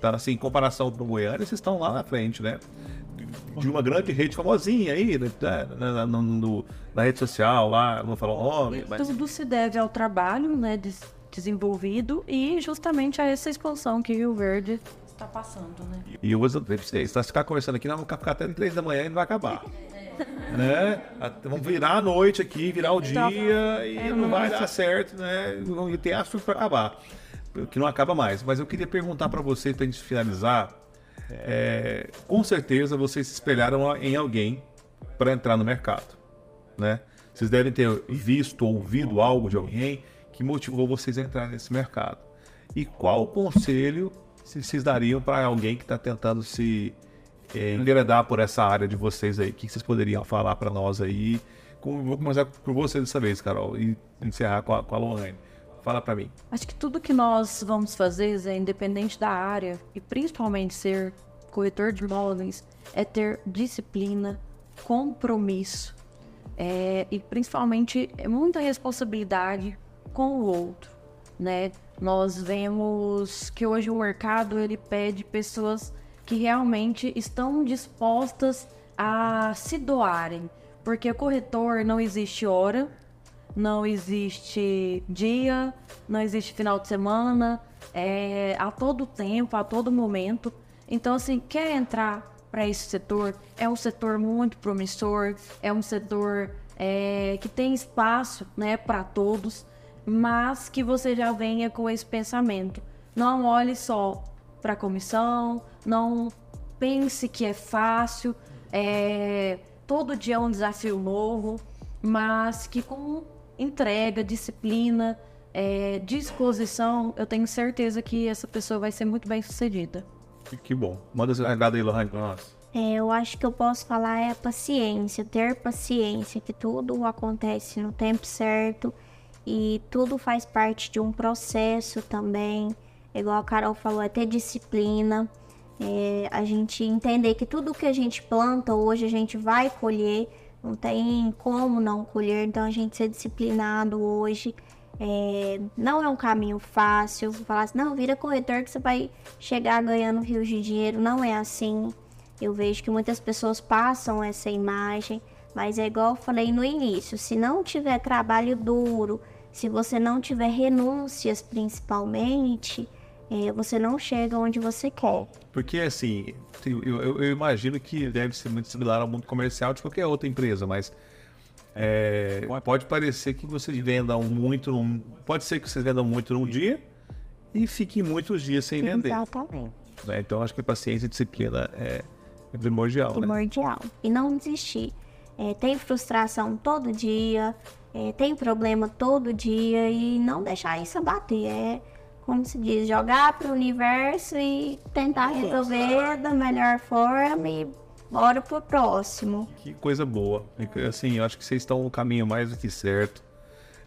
Tá assim, em comparação com o Goiânia, vocês estão lá na frente, né? de uma grande rede famosinha aí, né, na, na, no, na rede social lá, não o nome. Mas... Tudo se deve ao trabalho, né, desenvolvido e justamente a essa expansão que o Rio Verde está passando, né? E eu vou dizer se nós ficar conversando aqui, nós vamos ficar até 3 da manhã e não vai acabar. né? Vamos virar a noite aqui, virar o dia e é, não vai dar certo, né? E tem assunto para acabar, que não acaba mais. Mas eu queria perguntar para você, para a gente finalizar, é, com certeza vocês se espelharam em alguém para entrar no mercado, né? Vocês devem ter visto, ouvido algo de alguém que motivou vocês a entrar nesse mercado. E qual conselho vocês dariam para alguém que está tentando se é, enveredar por essa área de vocês aí? O que vocês poderiam falar para nós aí? Vou começar por você dessa vez, Carol, e encerrar com a, com a Lohane. Fala para mim. Acho que tudo que nós vamos fazer, é independente da área, e principalmente ser corretor de imóveis, é ter disciplina, compromisso é, e principalmente muita responsabilidade com o outro, né? Nós vemos que hoje o mercado ele pede pessoas que realmente estão dispostas a se doarem, porque corretor não existe hora, não existe dia, não existe final de semana, é a todo tempo, a todo momento. Então, assim, quer entrar para esse setor? É um setor muito promissor, é um setor é, que tem espaço, né, para todos, mas que você já venha com esse pensamento. Não olhe só para a comissão, não pense que é fácil, é, todo dia é um desafio novo, mas que com entrega, disciplina, é, disposição, eu tenho certeza que essa pessoa vai ser muito bem sucedida. Que bom. Manda seu recado aí, Lohane, pra nós. É, eu acho que eu posso falar é paciência, ter paciência, que tudo acontece no tempo certo e tudo faz parte de um processo também. Igual a Carol falou, é ter disciplina, é, a gente entender que tudo que a gente planta hoje a gente vai colher, não tem como não colher, então a gente ser disciplinado hoje. É, não é um caminho fácil. Falar assim, não, vira corretor que você vai chegar ganhando rios de dinheiro. Não é assim. Eu vejo que muitas pessoas passam essa imagem, mas é igual eu falei no início: se não tiver trabalho duro, se você não tiver renúncias principalmente, é, você não chega onde você quer. Porque assim, eu, eu, eu imagino que deve ser muito similar ao mundo comercial de qualquer outra empresa, mas é, pode parecer que vocês vendam muito, num, pode ser que vocês vendam muito num dia e fiquem muitos dias sem vender. Exatamente. Né? Então acho que paciência e disciplina é, é primordial. Né? Primordial. Né? E não desistir. É, tem frustração todo dia, é, tem problema todo dia e não deixar isso abater. É, como se diz, jogar para o universo e tentar resolver da melhor forma e Bora pro próximo. Que coisa boa. Assim, eu acho que vocês estão no caminho mais do que certo.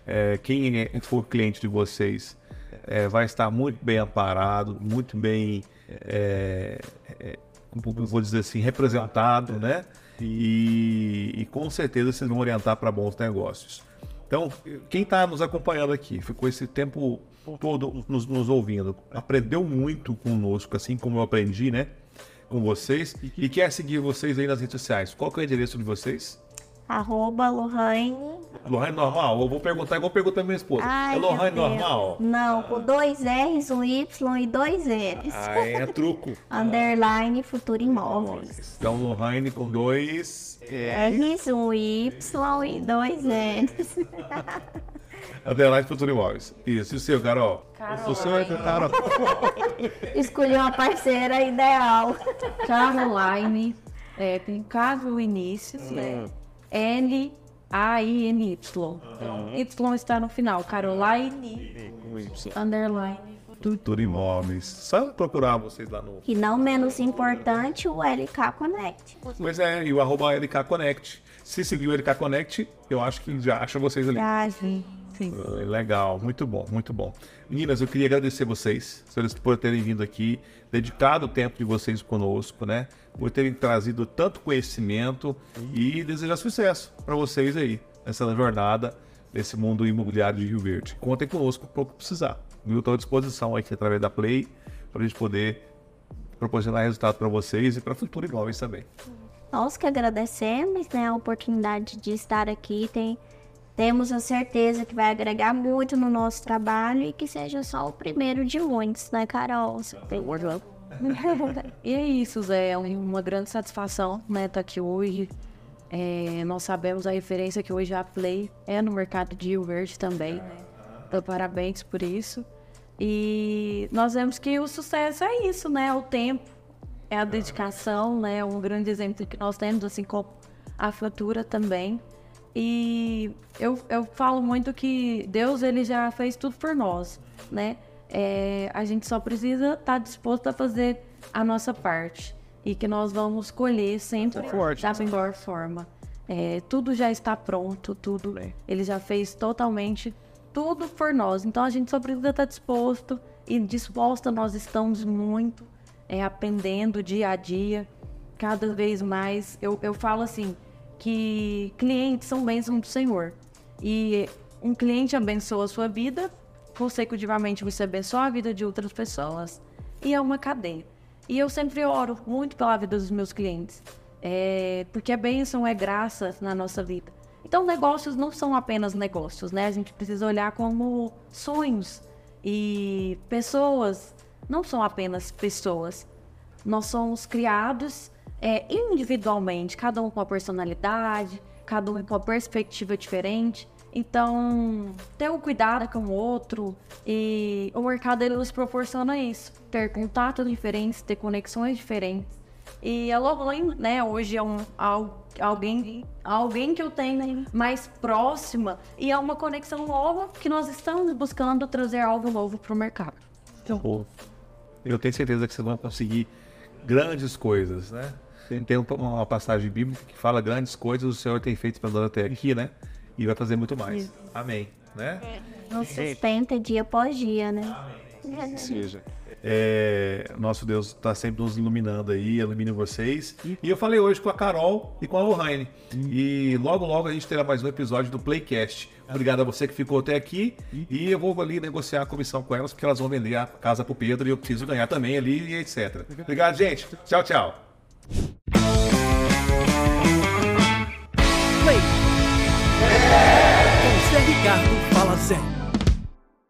É, quem for cliente de vocês é, vai estar muito bem amparado, muito bem, é, é, vou dizer assim, representado, né? E, e com certeza vocês vão orientar para bons negócios. Então, quem está nos acompanhando aqui, ficou esse tempo todo nos, nos ouvindo, aprendeu muito conosco, assim como eu aprendi, né? com vocês e quer seguir vocês aí nas redes sociais, qual que é o endereço de vocês? Arroba Lohane. Lohane normal? Eu vou perguntar igual pergunta da minha esposa. Ai, é Lohane normal? Não, com dois R's, um Y e dois R's. Ah, é truco. Underline Futuro Imóveis. Então, Lohane com dois R's, um Y e dois R's. Underline Futuro Imóveis. Isso. E o seu, Carol? Carol. O seu é Carol. Escolhi uma parceira ideal. Caroline. É, tem K no início, né? N A I N Y. Y está no final. Caroline. Underline. Futuro Imóveis. Só procurar vocês lá no. E não menos importante, o LK Connect. Pois é, e o arroba LK Connect. se seguir o LK Connect, eu acho que já acha vocês ali. Ah, sim. Sim. Ah, Legal, muito bom, muito bom. Meninas, eu queria agradecer vocês, por terem vindo aqui, dedicado o tempo de vocês conosco, né? Por terem trazido tanto conhecimento e desejar sucesso para vocês aí, nessa jornada desse mundo imobiliário de Rio Verde. Contem conosco para o que precisar. Eu estou à disposição aqui através da Play para a gente poder proporcionar resultado para vocês e para futuros imóveis também. Nós que agradecemos né, a oportunidade de estar aqui. Tem, temos a certeza que vai agregar muito no nosso trabalho e que seja só o primeiro de muitos, né, Carol? Você tem- E é isso, Zé. É uma grande satisfação, né, estar aqui hoje. É, nós sabemos a referência que hoje a Play é no mercado de Rio Verde também. né? Então, parabéns por isso. E nós vemos que o sucesso é isso, né? O tempo, é a dedicação, né? Um grande exemplo que nós temos, assim como a fatura também. E eu, eu falo muito que Deus ele já fez tudo por nós, né? É, a gente só precisa estar disposto a fazer a nossa parte e que nós vamos colher sempre forte. da melhor forma. É, tudo já está pronto, tudo ele já fez totalmente tudo por nós. Então a gente só precisa estar disposto e disposta nós estamos muito é, aprendendo dia a dia, cada vez mais. Eu, eu falo assim que clientes são bênçãos do Senhor e um cliente abençoa a sua vida, consecutivamente você abençoa a vida de outras pessoas e é uma cadeia. E eu sempre oro muito pela vida dos meus clientes, é, porque a bênção é graça na nossa vida. Então, negócios não são apenas negócios, né? A gente precisa olhar como sonhos. E pessoas não são apenas pessoas. Nós somos criados é, individualmente, cada um com uma personalidade, cada um com uma perspectiva diferente. Então, ter um cuidado com o outro e o mercado ele nos proporciona isso, ter contatos diferentes, ter conexões diferentes. E a Loveline, né, hoje é um, al- alguém, alguém que eu tenho mais próxima e é uma conexão nova que nós estamos buscando trazer algo novo para o mercado. Pô, eu tenho certeza que vocês vão conseguir grandes coisas, né? Tem, tem um- uma passagem bíblica que fala grandes coisas o Senhor tem feito para nós até aqui, né? E vai fazer muito mais. Amém, né? Não sustenta dia após dia, né? seja. É, nosso Deus está sempre nos iluminando aí, ilumina vocês. E eu falei hoje com a Carol e com a Lohane. E logo, logo a gente terá mais um episódio do Playcast. Obrigado a você que ficou até aqui. E eu vou ali negociar a comissão com elas, porque elas vão vender a casa pro Pedro e eu preciso ganhar também ali e etc. Obrigado, gente. Tchau, tchau. Play. Com Zé Ricardo Fala Zé.